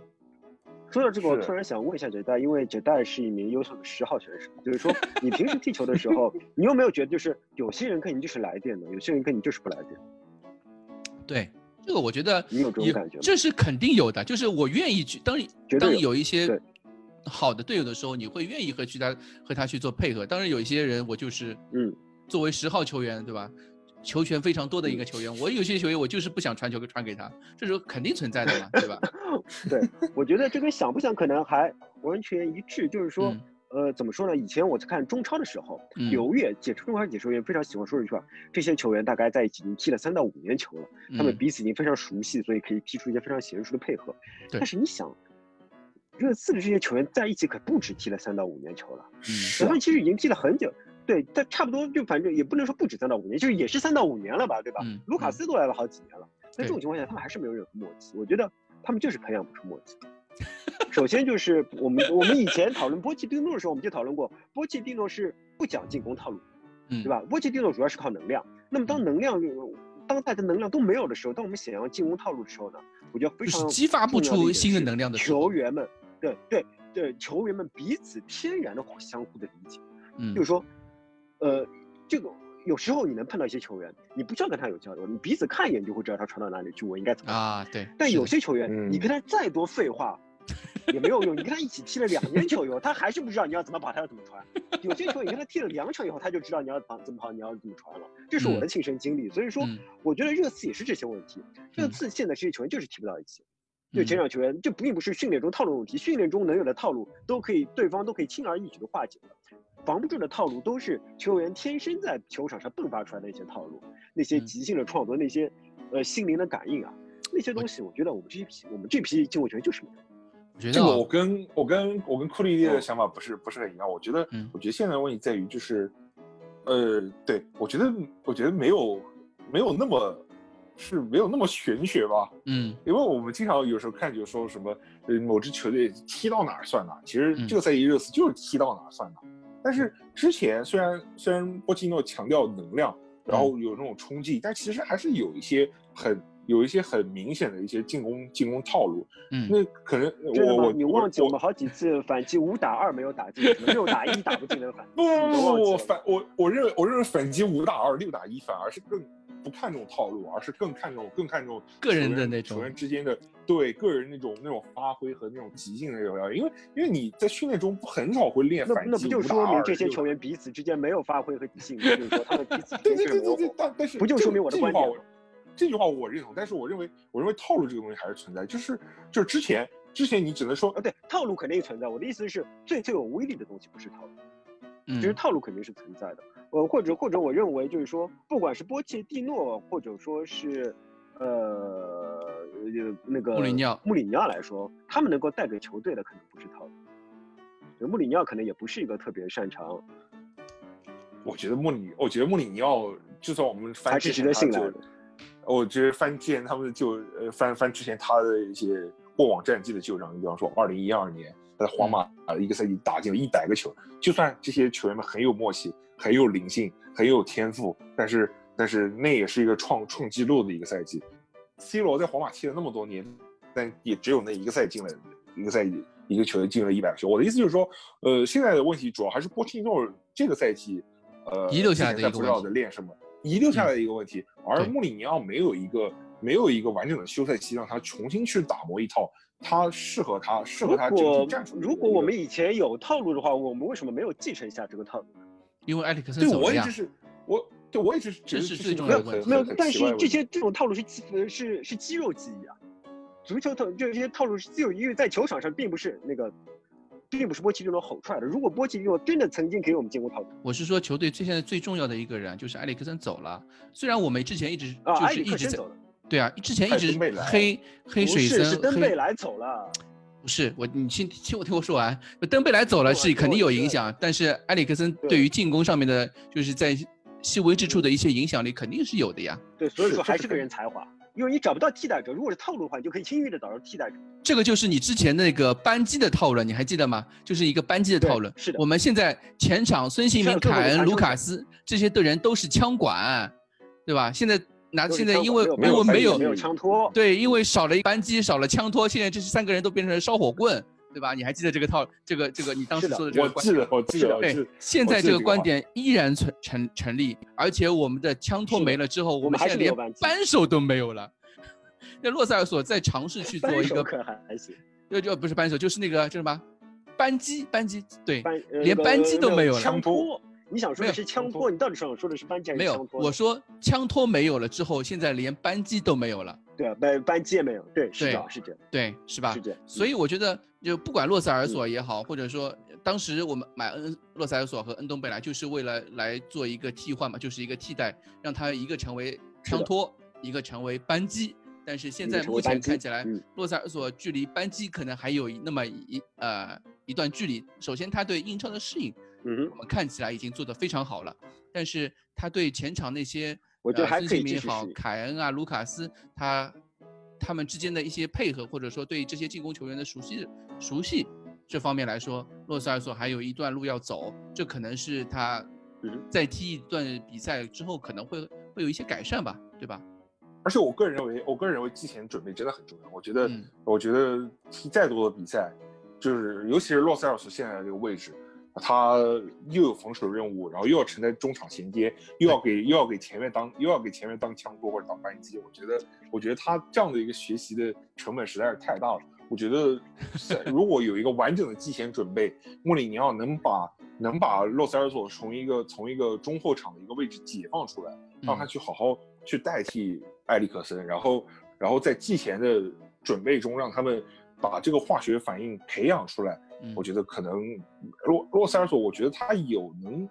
说到这个，我突然想问一下杰代，因为杰代是一名优秀的十号选手，就是说 你平时踢球的时候，你有没有觉得就是有些人跟你就是来电的，有些人跟你就是不来电？对，这个我觉得你有这种感觉吗？这是肯定有的，就是我愿意去。当当有一些好的队友的时候，你会愿意和去他和他去做配合。当然有一些人，我就是嗯，作为十号球员，对吧？球权非常多的一个球员，我有些球员我就是不想传球给传给他，这是肯定存在的嘛，对吧？对，我觉得这跟想不想可能还完全一致，就是说，呃，怎么说呢？以前我在看中超的时候，刘越解说中超解说员非常喜欢说一句话：这些球员大概在一起已经踢了三到五年球了，他们彼此已经非常熟悉，所以可以踢出一些非常娴熟的配合。但是你想，热刺的这些球员在一起可不止踢了三到五年球了，他们其实已经踢了很久。对，他差不多就反正也不能说不止三到五年，就是也是三到五年了吧，对吧？卢卡斯都来了好几年了，在这种情况下，他们还是没有任何默契。我觉得他们就是培养不出默契。首先就是我们我们以前讨论波切蒂诺的时候，我们就讨论过，波切蒂诺是不讲进攻套路，对吧？波切蒂诺主要是靠能量。那么当能量当大家能量都没有的时候，当我们想要进攻套路的时候呢，我觉得非常激发不出新的能量的球员们，对对对，球员们彼此天然的相互的理解，嗯，就是说。呃，这个有时候你能碰到一些球员，你不需要跟他有交流，你彼此看一眼就会知道他传到哪里去，我应该怎么啊？对。但有些球员，你跟他再多废话也没有用，你跟他一起踢了两年球以后，他还是不知道你要怎么跑，他要怎么传。有些球员你跟他踢了两场以后，他就知道你要跑怎么跑，你要怎么传了。这是我的亲身经历，所以说我觉得热刺也是这些问题。热刺现在这些球员就是踢不到一起，就前场球员这并不是训练中套路问题，训练中能有的套路都可以，对方都可以轻而易举的化解了。防不住的套路都是球员天生在球场上迸发出来的一些套路，那些即兴的创作，那些呃心灵的感应啊，那些东西，我觉得我们这一批我们这批进攻球员就是没有。这个我跟我跟我跟库里的想法不是不是很一样。我觉得，我觉得现在的问题在于就是，呃，对我觉得我觉得没有没有那么是没有那么玄学吧。嗯，因为我们经常有时候看就说什么呃某支球队踢到哪儿算哪，其实这个赛季热刺就是踢到哪儿算哪。但是之前虽然虽然波切诺强调能量，然后有那种冲击，但其实还是有一些很有一些很明显的一些进攻进攻套路。嗯，那可能我我你忘记我们好几次反击五打二没有打进，六打一打不进的反 不不不不反我我认为我认为反击五打二六打一反而是更。不看重套路，而是更看重更看重个人的那种球员之间的对个人那种那种发挥和那种即兴的表现。因为因为你在训练中不很少会练反击那不就说明这些球员彼此之间没有发挥和即兴？就是说他们彼此对对对对对，但但是不就说明我的观点？这句话我认同，但是我认为我认为套路这个东西还是存在。就是就是之前之前你只能说啊，对套路肯定存在。我的意思是最最有威力的东西不是套路，其实套路肯定是存在的。呃，或者或者，我认为就是说，不管是波切蒂诺，或者说是，呃，那个穆里尼奥，穆里尼奥来说，他们能够带给球队的可能不是套路。就穆里尼奥可能也不是一个特别擅长。我觉得穆里，我觉得穆里尼奥，就算我们翻还是值得信赖的。我觉得翻之前他们就呃翻翻之前他的一些过往战绩的旧账，你比方说二零一二年他在皇马啊一个赛季打进了一百个球，就算这些球员们很有默契。很有灵性，很有天赋，但是但是那也是一个创创纪录的一个赛季。C 罗在皇马踢了那么多年，但也只有那一个赛季进了一个赛季，一个球队进了一百个球。我的意思就是说，呃，现在的问题主要还是波切蒂诺这个赛季，呃，遗留下来的不知道在练什么。遗留下来的一个问题。而穆里尼奥没有一个没有一个完整的休赛期，让他重新去打磨一套他适合他适合他整体战术。如果我们以前有套路的话，我们为什么没有继承下这个套路？因为埃里克森走了呀。对，我一直是我对我一直这是最重要的。没有，但是这些这种套路是是是肌肉记忆啊。足球套就这些套路是肌肉，因为在球场上并不是那个。并不是波奇这种吼出来的。如果波奇如果真的曾经给我们进过套路，我是说球队最现在最重要的一个人就是埃里克森走了。虽然我们之前一直就是一直在，对啊，之前一直黑黑水森，是登贝莱走了。不是我，你听听我听我说完。登贝莱走了是肯定有影响，但是埃里克森对于进攻上面的，就是在细微之处的一些影响力肯定是有的呀。对，所以说还是个人才华。因为你找不到替代者，如果是套路的话，你就可以轻易的找到替代者。这个就是你之前那个扳机的套路，你还记得吗？就是一个扳机的套路。是的。我们现在前场孙兴民、凯恩、卢卡斯这些的人都是枪管，对吧？现在拿现在因为因为没有没有枪托，对，因为少了一班机，少了枪托，现在这三个人都变成了烧火棍。对吧？你还记得这个套，这个这个你当时说的这个观点？我记得，我记得。对，现在这个观点依然存成成立，而且我们的枪托没了之后，我们现在连扳手都没有了。那洛塞尔索在尝试去做一个，还行。就就不是扳手，就是那个叫什么扳机，扳机。对，连扳机都没有了。枪托，你想说的是枪托？你到底想说的是扳机还是枪托？没有，我说枪托没有了之后，现在连扳机都没有了。对啊，扳扳机也没有。对，是的，是这样。对，是吧？是这样。所以我觉得，就不管洛塞尔索也好，或者说当时我们买恩洛塞尔索和恩东贝莱，就是为了来做一个替换嘛，就是一个替代，让他一个成为枪托，一个成为扳机。但是现在目前看起来，洛塞尔索距离扳机可能还有那么一呃一段距离。首先，他对英超的适应，嗯，我们看起来已经做得非常好了。但是他对前场那些。我觉得还可以继好，凯恩啊，卢卡斯，他他们之间的一些配合，或者说对这些进攻球员的熟悉熟悉这方面来说，洛塞尔索还有一段路要走。这可能是他在踢一段比赛之后，可能会会有一些改善吧，对吧？而且我个人认为，我个人认为季前准备真的很重要。我觉得，我觉得踢再多的比赛，就是尤其是洛塞尔索现在的这个位置。他又有防守任务，然后又要承担中场衔接，又要给又要给前面当又要给前面当枪托或者当扳机。我觉得，我觉得他这样的一个学习的成本实在是太大了。我觉得，如果有一个完整的季前准备，穆里尼奥能把能把洛塞尔索从一个从一个中后场的一个位置解放出来，让他去好好去代替埃里克森，然后然后在季前的准备中让他们把这个化学反应培养出来。我觉得可能洛洛塞尔索，我觉得他有能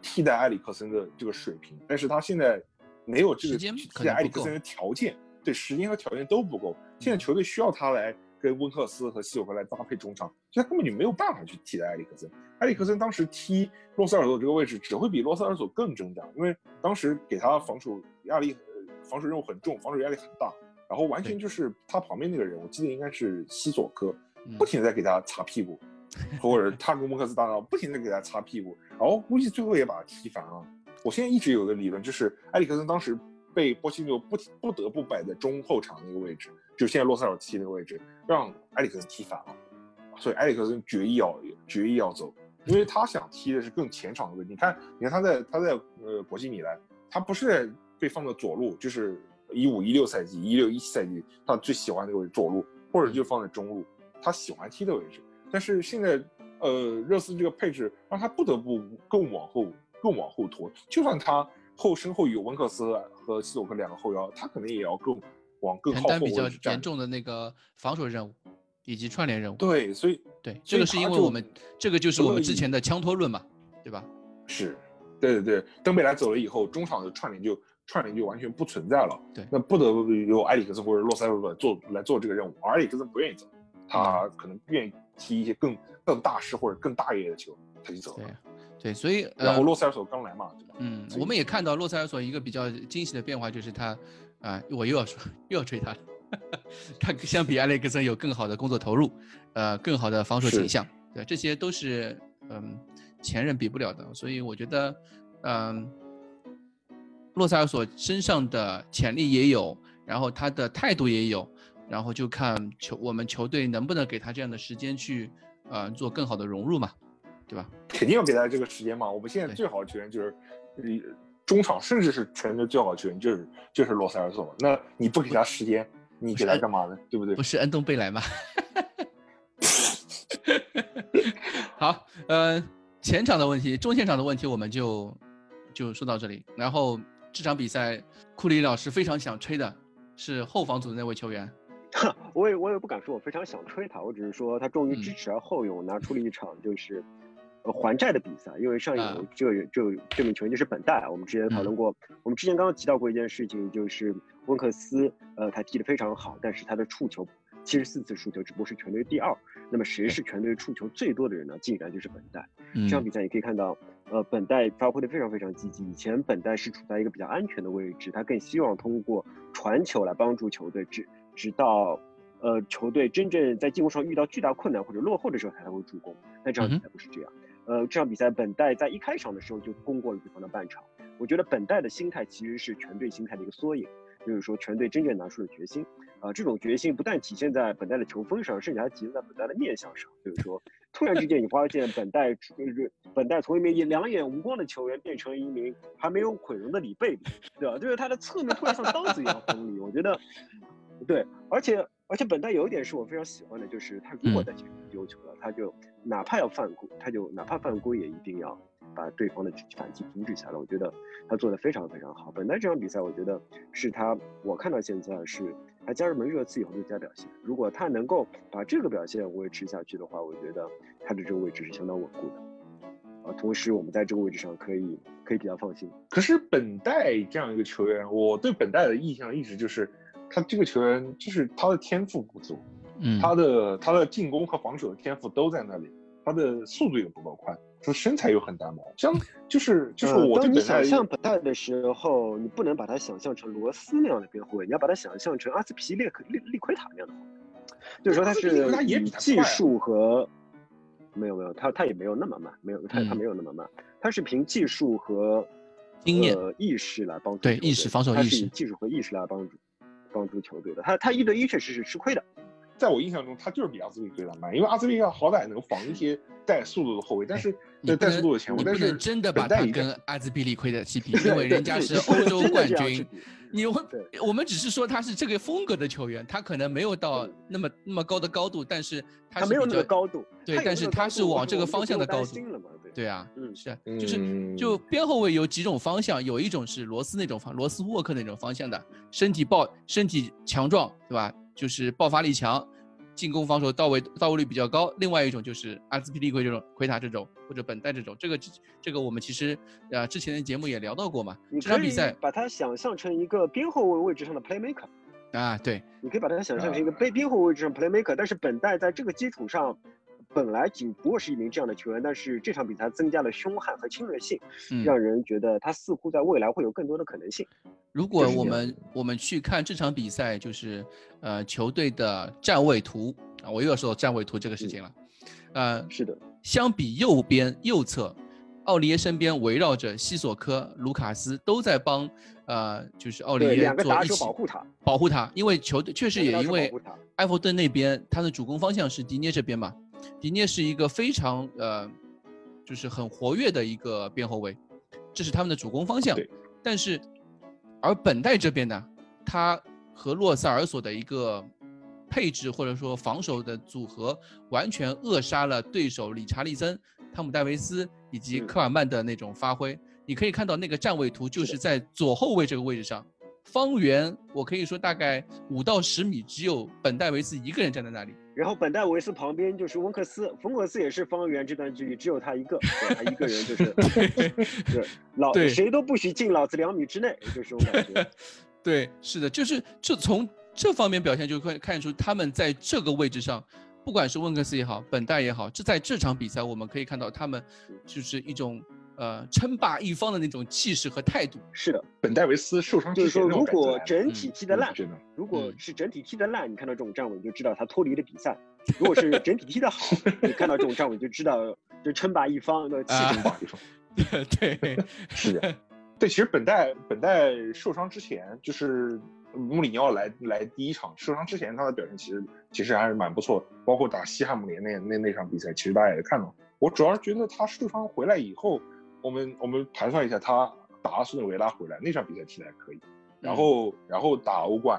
替代埃里克森的这个水平，但是他现在没有这个替代埃里克森的条件，对时间和条件都不够。现在球队需要他来跟温克斯和西索科来搭配中场，所以他根本就没有办法去替代埃里克森。埃里克森当时踢洛塞尔索这个位置，只会比洛塞尔索更挣扎，因为当时给他防守压力，防守任务很重，防守压力很大，然后完全就是他旁边那个人，我记得应该是西索科。不停的在给他擦屁股，或者他跟温克斯搭档，不停的给他擦屁股，然后估计最后也把他踢烦了。我现在一直有个理论，就是埃里克森当时被波西诺不不得不摆在中后场那个位置，就现在洛塞尔踢那个位置，让埃里克森踢反了，所以埃里克森决意要决意要走，因为他想踢的是更前场的位置。你看，你看他在他在呃国际米兰，他不是被放到左路，就是一五一六赛季、一六一七赛季他最喜欢那个位置左路，或者就放在中路。他喜欢踢的位置，但是现在，呃，热刺这个配置让他不得不更往后、更往后拖。就算他后身后有温克斯和西索克两个后腰，他可能也要更往更靠后比较严重的那个防守任务以及串联任务。对，所以对这个是因为我们这个就是我们之前的枪托论嘛，对吧？是，对对对，登贝莱走了以后，中场的串联就串联就完全不存在了。对，那不得不由埃里克森或者洛塞尔索做来做这个任务，而埃里克森不愿意走。他可能愿意踢一些更更大师或者更大一点的球，他就走了。对，对，所以然后洛塞尔索刚来嘛，对吧？嗯，我们也看到洛塞尔索一个比较惊喜的变化，就是他，啊，我又要说 又要吹他了，他相比埃里克森有更好的工作投入，呃，更好的防守倾向，对，这些都是嗯前任比不了的。所以我觉得，嗯，洛塞尔索身上的潜力也有，然后他的态度也有。然后就看球我们球队能不能给他这样的时间去，呃，做更好的融入嘛，对吧？肯定要给他这个时间嘛。我们现在最好的球员就是，中场甚至是全队最好的球员就是就是罗塞尔索，那你不给他时间，你给他干嘛呢？对不对？不是恩东贝莱吗？好，呃，前场的问题，中前场的问题，我们就就说到这里。然后这场比赛，库里老师非常想吹的是后防组的那位球员。我也我也不敢说我非常想吹他，我只是说他终于知耻而后勇，拿出了一场就是呃还债的比赛。因为上一场这这这名球员就是本代，我们之前讨论过，我们之前刚刚提到过一件事情，就是温克斯，呃，他踢得非常好，但是他的触球。七十四次触球，只不过是全队第二。那么谁是全队触球最多的人呢？竟然就是本代。这场比赛也可以看到，呃，本代发挥的非常非常积极。以前本代是处在一个比较安全的位置，他更希望通过传球来帮助球队，直直到呃球队真正在进攻上遇到巨大困难或者落后的时候，他才会助攻。但这场比赛不是这样。呃，这场比赛本代在一开场的时候就攻过了对方的半场。我觉得本代的心态其实是全队心态的一个缩影，就是说全队真正拿出了决心。啊，这种决心不但体现在本代的球风上，甚至还体现在本代的面相上。就是说，突然之间你发现本代就是本代从一名两眼无光的球员变成了一名还没有毁容的李贝里，对吧？就是他的侧面突然像刀子一样锋利。我觉得，对，而且而且本代有一点是我非常喜欢的，就是他如果在前面丢球了，他就哪怕要犯规，他就哪怕犯规也一定要。把对方的反击阻止下来，我觉得他做的非常非常好。本来这场比赛，我觉得是他，我看到现在是他加入门热刺以后的最佳表现。如果他能够把这个表现维持下去的话，我觉得他的这个位置是相当稳固的。啊，同时我们在这个位置上可以可以比较放心。可是本代这样一个球员，我对本代的印象一直就是他这个球员就是他的天赋不足，嗯，他的他的进攻和防守的天赋都在那里，他的速度也不够快。他身材又很单薄，像 就是就是我当你想象本代的时候，你不能把他想象成罗斯那样的边后卫，你要把他想象成阿斯皮列克利利奎塔那样的后卫。就是说他是以技术和没有没有他他也没有那么慢，没有他他没有那么慢，他是凭技术和经验意识来帮助对意识防守意识技术和意识来帮助帮助球队的。他他一对一确实是吃亏的。在我印象中，他就是比阿兹利克慢，因为阿兹利克好歹能防一些带速度的后卫，但是带速度的前卫，但是真的把他跟阿兹比利亏的踢比，因为人家是欧洲冠军。你会，我们只是说他是这个风格的球员，他可能没有到那么那么高的高度，但是他没有那个高度，对，但是他是往这个方向的高度。对啊，嗯，是，就是就边后卫有几种方向，有一种是罗斯那种方，罗斯沃克那种方向的，身体爆，身体强壮，对吧？就是爆发力强，进攻防守到位到位率比较高。另外一种就是阿兹皮利奎这种奎塔这种或者本代这种，这个这个我们其实呃之前的节目也聊到过嘛。这场比赛把它想象成一个边后卫位置上的 playmaker 啊，对，你可以把它想象成一个边边后卫位置上 playmaker，但是本代在这个基础上。本来仅不过是一名这样的球员，但是这场比赛增加了凶悍和侵略性，让人觉得他似乎在未来会有更多的可能性。如果我们我们去看这场比赛，就是呃球队的站位图啊，我又要说站位图这个事情了。呃，是的，相比右边右侧，奥利耶身边围绕着西索科、卢卡斯都在帮呃，就是奥利耶做一起保护他，保护他，因为球队确实也因为埃弗顿那边他的主攻方向是迪涅这边嘛。迪涅是一个非常呃，就是很活跃的一个边后卫，这是他们的主攻方向。但是，而本代这边呢，他和洛塞尔索的一个配置或者说防守的组合，完全扼杀了对手理查利森、汤姆戴维斯以及科尔曼的那种发挥。你可以看到那个站位图，就是在左后卫这个位置上，方圆我可以说大概五到十米，只有本戴维斯一个人站在那里。然后本戴维斯旁边就是温克斯，冯克斯也是方圆这段距离只有他一个，他一个人就是，对，老谁都不许进老子两米之内，就是我感觉。对，是的，就是这从这方面表现就可以看出他们在这个位置上，不管是温克斯也好，本戴也好，这在这场比赛我们可以看到他们就是一种。呃，称霸一方的那种气势和态度。是的，本戴维斯受伤就是说，如果整体踢得烂，如果是整体踢得烂，你看到这种站稳，你就知道他脱离了比赛；如果是整体踢得好，你看到这种站稳，就知道就称霸一方的气 称霸一方。对，是的，对，其实本代本代受伤之前，就是穆里尼奥来来第一场受伤之前，他的表现其实其实还是蛮不错，包括打西汉姆联那那那场比赛，其实大家也看到。我主要是觉得他受伤回来以后。我们我们盘算一下，他打阿苏内维拉回来那场比赛踢的还可以，然后然后打欧冠，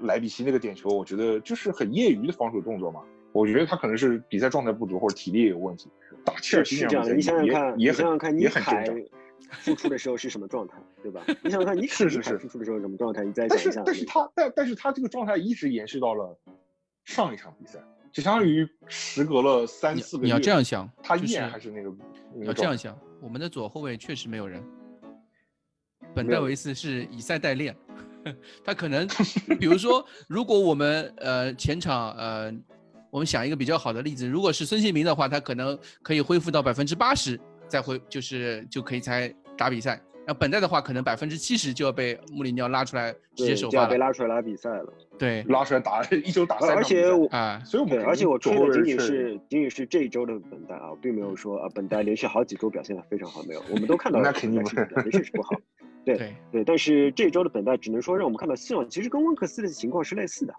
莱比锡那个点球，我觉得就是很业余的防守动作嘛。我觉得他可能是比赛状态不足或者体力也有问题。打切尔西这样的，你想想看，你想想看，你凯复出的时候是什么状态，对吧？你想想看，你是是是复出的时候什么状态？你再想一下。但是但是他但但是他这个状态一直延续到了上一场比赛。就相当于时隔了三四个月，你要这样想，他依然还是那个。你要这样想，我们的左后卫确实没有人。本戴维斯是以赛代练，他可能，比如说，如果我们呃前场呃，我们想一个比较好的例子，如果是孙兴民的话，他可能可以恢复到百分之八十再回，就是就可以才打比赛。那本代的话，可能百分之七十就要被穆里尼奥拉出来直接首发了，被拉出来拉比赛了。对，拉出来打 一周打三场而且我啊，所以我们而且我吹的仅仅是仅仅是这一周的本代啊，并没有说啊本代连续好几周表现的非常好，没有，我们都看到 了那肯定不是，确实不好。对对，但是这周的本代只能说让我们看到希望，其实跟温克斯的情况是类似的。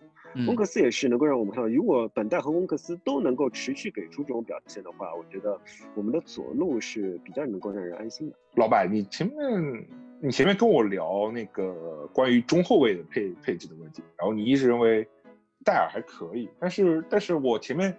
温克斯也是能够让我们看到，如果本代和温克斯都能够持续给出这种表现的话，我觉得我们的左路是比较能够让人安心的。老板，你前面你前面跟我聊那个关于中后卫的配配置的问题，然后你一直认为戴尔还可以，但是但是我前面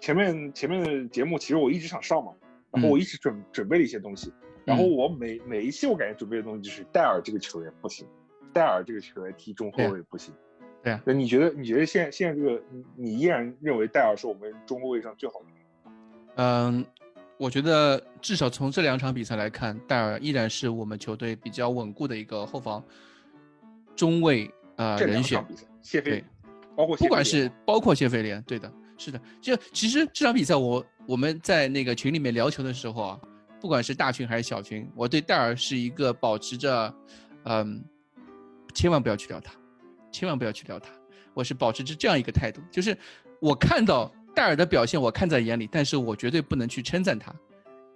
前面前面的节目其实我一直想上嘛，然后我一直准准备了一些东西。然后我每每一期我感觉准备的东西就是戴尔这个球员不行，戴尔这个球员踢中后卫不行。对啊，那你觉得你觉得现现在这个你你依然认为戴尔是我们中后卫上最好的？嗯，我觉得至少从这两场比赛来看，戴尔依然是我们球队比较稳固的一个后防中卫呃人选。谢菲，包括不管是包括谢菲联，对的，是的。就其实这场比赛我我们在那个群里面聊球的时候啊。不管是大群还是小群，我对戴尔是一个保持着，嗯，千万不要去聊他，千万不要去聊他。我是保持着这样一个态度，就是我看到戴尔的表现，我看在眼里，但是我绝对不能去称赞他。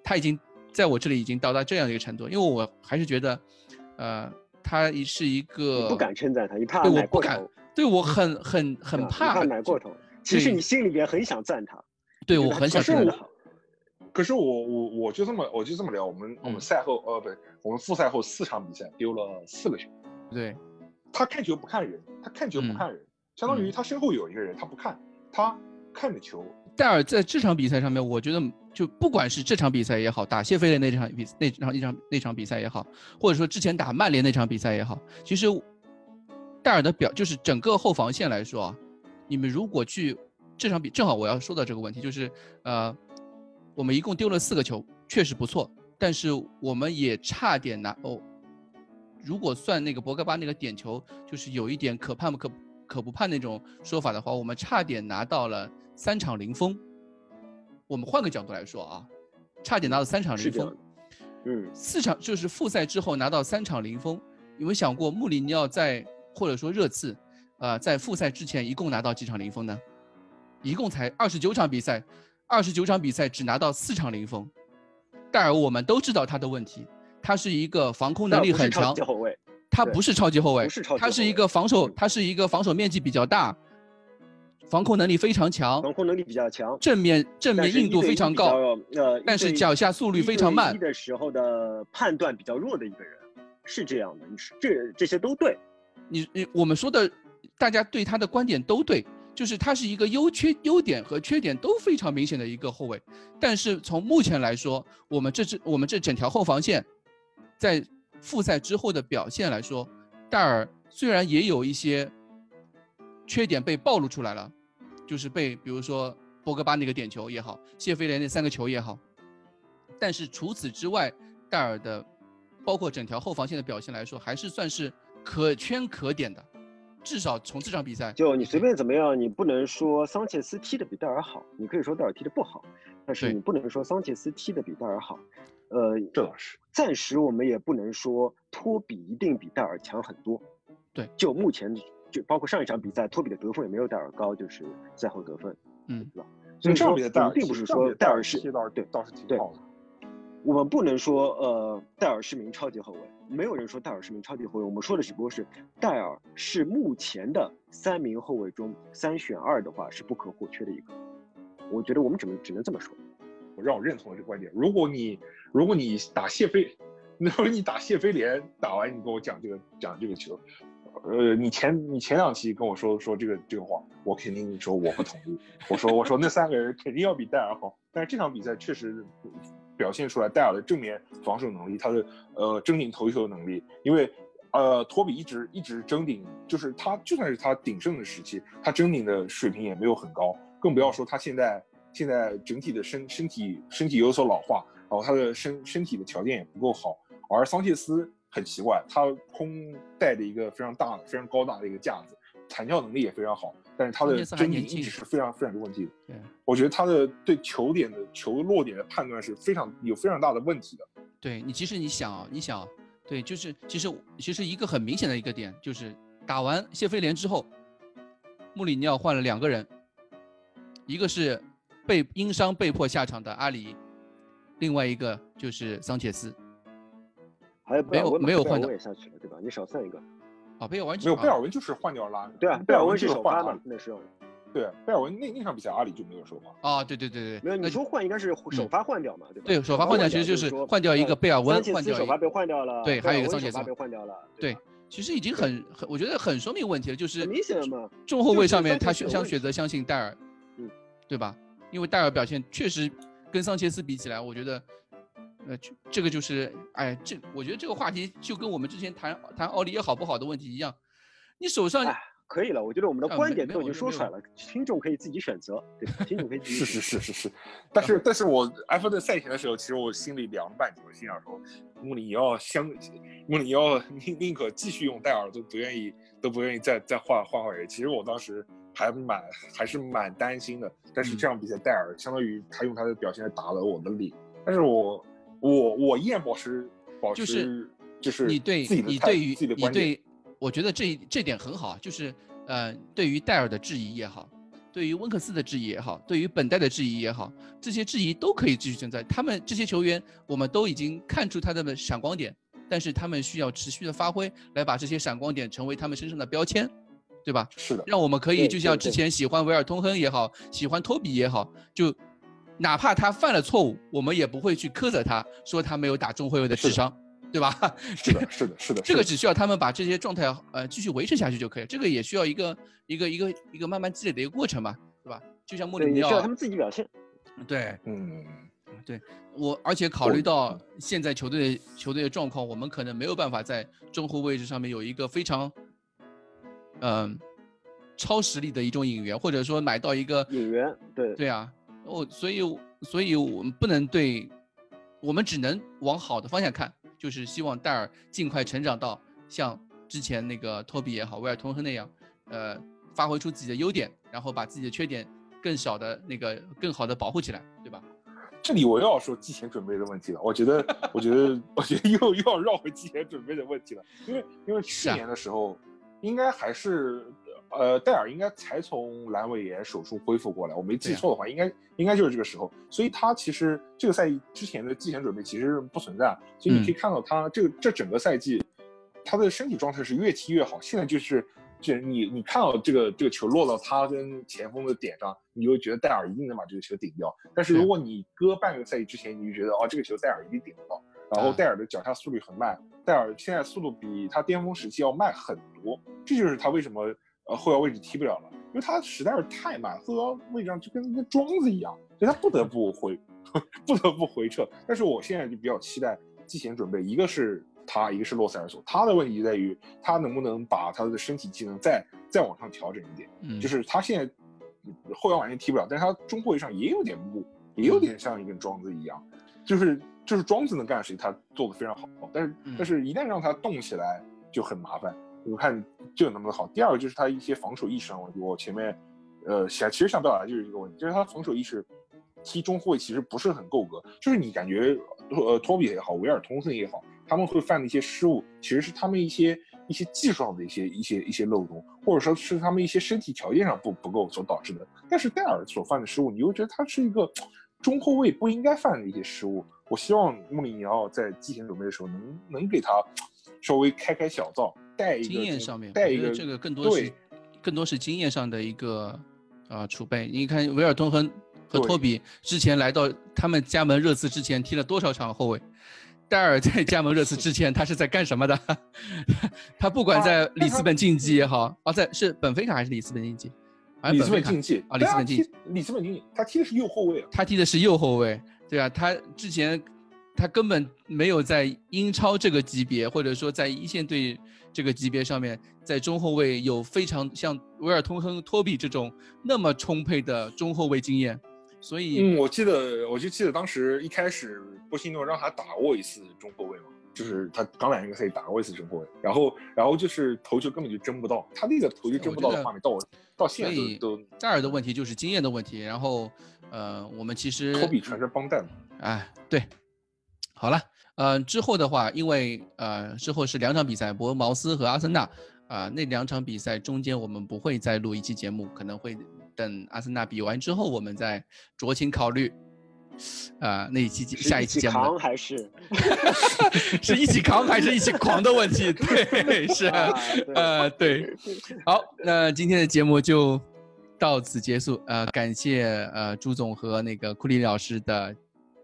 他已经在我这里已经到达这样一个程度，因为我还是觉得，呃，他是一个不敢称赞他，你怕对我不敢，对我很很很怕奶过头。其实你心里边很想赞他，对我很想赞他。可是我我我就这么我就这么聊，我们我们赛后呃不对，我们复赛后四场比赛丢了四个球。对，他看球不看人，他看球不看人，相当于他身后有一个人，他不看，他看着球。戴尔在这场比赛上面，我觉得就不管是这场比赛也好，打谢菲的那场比那场一场那场比赛也好，或者说之前打曼联那场比赛也好，其实戴尔的表就是整个后防线来说啊，你们如果去这场比正好我要说到这个问题，就是呃。我们一共丢了四个球，确实不错，但是我们也差点拿哦。如果算那个博格巴那个点球，就是有一点可判不可可不判那种说法的话，我们差点拿到了三场零封。我们换个角度来说啊，差点拿到三场零封。嗯，四场就是复赛之后拿到三场零封，有没有想过穆里尼奥在或者说热刺，呃，在复赛之前一共拿到几场零封呢？一共才二十九场比赛。二十九场比赛只拿到四场零封，戴尔我们都知道他的问题，他是一个防空能力很强，他不是超级后卫，他是一个防守，他是一个防守面积比较大，防空能力非常强，防空能力比较强，正面正面硬度非常高，呃，但是脚下速率非常慢的时候的判断比较弱的一个人，是这样的，这这些都对，你你我们说的，大家对他的观点都对。就是他是一个优缺优点和缺点都非常明显的一个后卫，但是从目前来说，我们这支我们这整条后防线，在复赛之后的表现来说，戴尔虽然也有一些缺点被暴露出来了，就是被比如说博格巴那个点球也好，谢菲联那三个球也好，但是除此之外，戴尔的包括整条后防线的表现来说，还是算是可圈可点的。至少从这场比赛，就你随便怎么样，你不能说桑切斯踢的比戴尔好，你可以说戴尔踢的不好，但是你不能说桑切斯踢的比戴尔好。呃，这倒是。暂时我们也不能说托比一定比戴尔强很多。对，就目前就包括上一场比赛，托比的得分也没有戴尔高，就是赛后得分，嗯，对吧？所以说并不是说戴尔是对，倒是挺好的。我们不能说，呃，戴尔是名超级后卫，没有人说戴尔是名超级后卫。我们说的只不过是，戴尔是目前的三名后卫中三选二的话是不可或缺的一个。我觉得我们只能只能这么说。我让我认同了这个观点。如果你如果你打谢菲，那会儿你打谢菲联打完，你跟我讲这个讲这个球，呃，你前你前两期跟我说说这个这个话，我肯定说我不同意。我说我说那三个人肯定要比戴尔好，但是这场比赛确实表现出来戴尔的正面防守能力，他的呃争顶头球能力，因为呃托比一直一直争顶，就是他就算是他鼎盛的时期，他争顶的水平也没有很高，更不要说他现在现在整体的身身体身体有所老化，后他的身身体的条件也不够好。而桑切斯很奇怪，他空带着一个非常大的、非常高大的一个架子，弹跳能力也非常好，但是他的真顶一直是非常非常有问题的。对，我觉得他的对球点的球落点的判断是非常有非常大的问题的。对你，其实你想，你想，对，就是其实其实一个很明显的一个点就是打完谢菲联之后，穆里尼奥换了两个人，一个是被因伤被迫下场的阿里，另外一个就是桑切斯。还有没有没有换掉也下去了，对吧？你少算一个。啊，贝尔文没有贝尔文就是换掉拉。对啊，贝尔文是首发嘛，那时候。对，贝尔文那那场比赛阿里就没有首发。啊，对对对对。没有，你说换应该是首发换掉嘛，对吧？对，首发换掉其实就是换掉一个贝尔温，换掉首发被换掉了。对，还有一个桑切斯被换掉了。对，其实已经很很，我觉得很说明问题了，就是明显嘛。中后卫上面他选想选择相信戴尔，嗯，对吧？因为戴尔表现确实跟桑切斯比起来，我觉得。呃，这个就是，哎，这我觉得这个话题就跟我们之前谈谈奥利耶好不好的问题一样，你手上可以了。我觉得我们的观点都已经说出来了，听众可以自己选择，对吧？听众可以自己。是是是是是，但是但是我埃弗顿赛前的时候，其实我心里凉了半截，我心想说，穆里尼奥相，穆里尼奥宁宁可继续用戴尔，都不愿意都不愿意再再换换换人。其实我当时还蛮还是蛮担心的，但是这场比赛戴尔相当于他用他的表现来打了我的脸，但是我。我我依然保持保持就是你对你对于你对，我觉得这这点很好，就是呃，对于戴尔的质疑也好，对于温克斯的质疑也好，对于本代的质疑也好，这些质疑都可以继续存在。他们这些球员，我们都已经看出他的闪光点，但是他们需要持续的发挥，来把这些闪光点成为他们身上的标签，对吧？是的，让我们可以就像之前喜欢维尔通亨也好，喜欢托比也好，就。哪怕他犯了错误，我们也不会去苛责他，说他没有打中后卫的智商，对吧？是的，是的，是的。这个只需要他们把这些状态呃继续维持下去就可以。这个也需要一个一个一个一个慢慢积累的一个过程嘛，对吧？就像莫里尼奥，需要他们自己表现。对，嗯，对我，而且考虑到现在球队球队的状况，我们可能没有办法在中后位置上面有一个非常嗯超实力的一种引援，或者说买到一个引援，对对啊。我，所以，所以我们不能对，我们只能往好的方向看，就是希望戴尔尽快成长到像之前那个托比也好，威尔通亨那样，呃，发挥出自己的优点，然后把自己的缺点更小的那个更好的保护起来，对吧？这里我又要说季前准备的问题了，我觉得，我觉得，我觉得又又要绕回季前准备的问题了，因为因为去年的时候，应该还是。呃，戴尔应该才从阑尾炎手术恢复过来，我没记错的话，应该应该就是这个时候。所以他其实这个赛季之前的季前准备其实不存在，所以你可以看到他这个这整个赛季，他的身体状态是越踢越好。现在就是，就是你你看到这个这个球落到他跟前锋的点上，你就觉得戴尔一定能把这个球顶掉。但是如果你搁半个赛季之前，你就觉得哦，这个球戴尔一定顶不到。然后戴尔的脚下速率很慢，戴尔现在速度比他巅峰时期要慢很多，这就是他为什么。呃，后腰位置踢不了了，因为他实在是太慢，后腰位置上就跟跟桩子一样，所以他不得不回，不得不回撤。但是我现在就比较期待季前准备，一个是他，一个是洛塞尔索。他的问题在于他能不能把他的身体机能再再往上调整一点。嗯，就是他现在后腰完全踢不了，但是他中后卫上也有点木，也有点像一根桩子一样，就是就是桩子能干的事情他做的非常好，但是但是一旦让他动起来就很麻烦。我看这能不能好。第二个就是他一些防守意识上问题。我前面，呃，想其实想表达就是这个问题，就是他防守意识踢中后卫其实不是很够格。就是你感觉，呃，托比也好，维尔通森也好，他们会犯的一些失误，其实是他们一些一些技术上的一些一些一些漏洞，或者说是他们一些身体条件上不不够所导致的。但是戴尔所犯的失误，你又觉得他是一个中后卫不应该犯的一些失误。我希望穆里尼奥在季前准备的时候能能给他稍微开开小灶。带经验上面，带一个这个更多是更多是经验上的一个啊储备。你看维尔通亨和托比之前来到他们加盟热刺之前踢了多少场后卫，戴尔在加盟热刺之前，他是在干什么的？他不管在里斯本竞技也好，啊，在是本菲卡还是里斯本竞技？里斯本竞技啊，里斯本竞技，里斯本竞技，他踢的是右后卫啊。他踢的是右后卫，对啊，他之前他根本没有在英超这个级别，或者说在一线队这个级别上面，在中后卫有非常像维尔通亨、托比这种那么充沛的中后卫经验。所以，嗯，我记得，我就记得当时一开始波西诺让他打过一次中后卫嘛，就是他刚来那个赛季打过一次中后卫，然后，然后就是头球根本就争不到，他那个头球争不到的画面到我到现在都都。戴尔的问题就是经验的问题，然后，呃，我们其实。托比全是帮带嘛？哎，对，好了，呃，之后的话，因为呃，之后是两场比赛，博恩茅斯和阿森纳，啊，那两场比赛中间我们不会再录一期节目，可能会。等阿森纳比完之后，我们再酌情考虑。啊，那一期下一期节目扛还是 是一起扛还是一起狂的问题？对，是，呃，对。好，那今天的节目就到此结束。呃，感谢呃朱总和那个库里老师的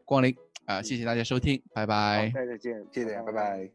光临。啊、谢谢大家收听，拜拜，再见，谢谢大家，拜拜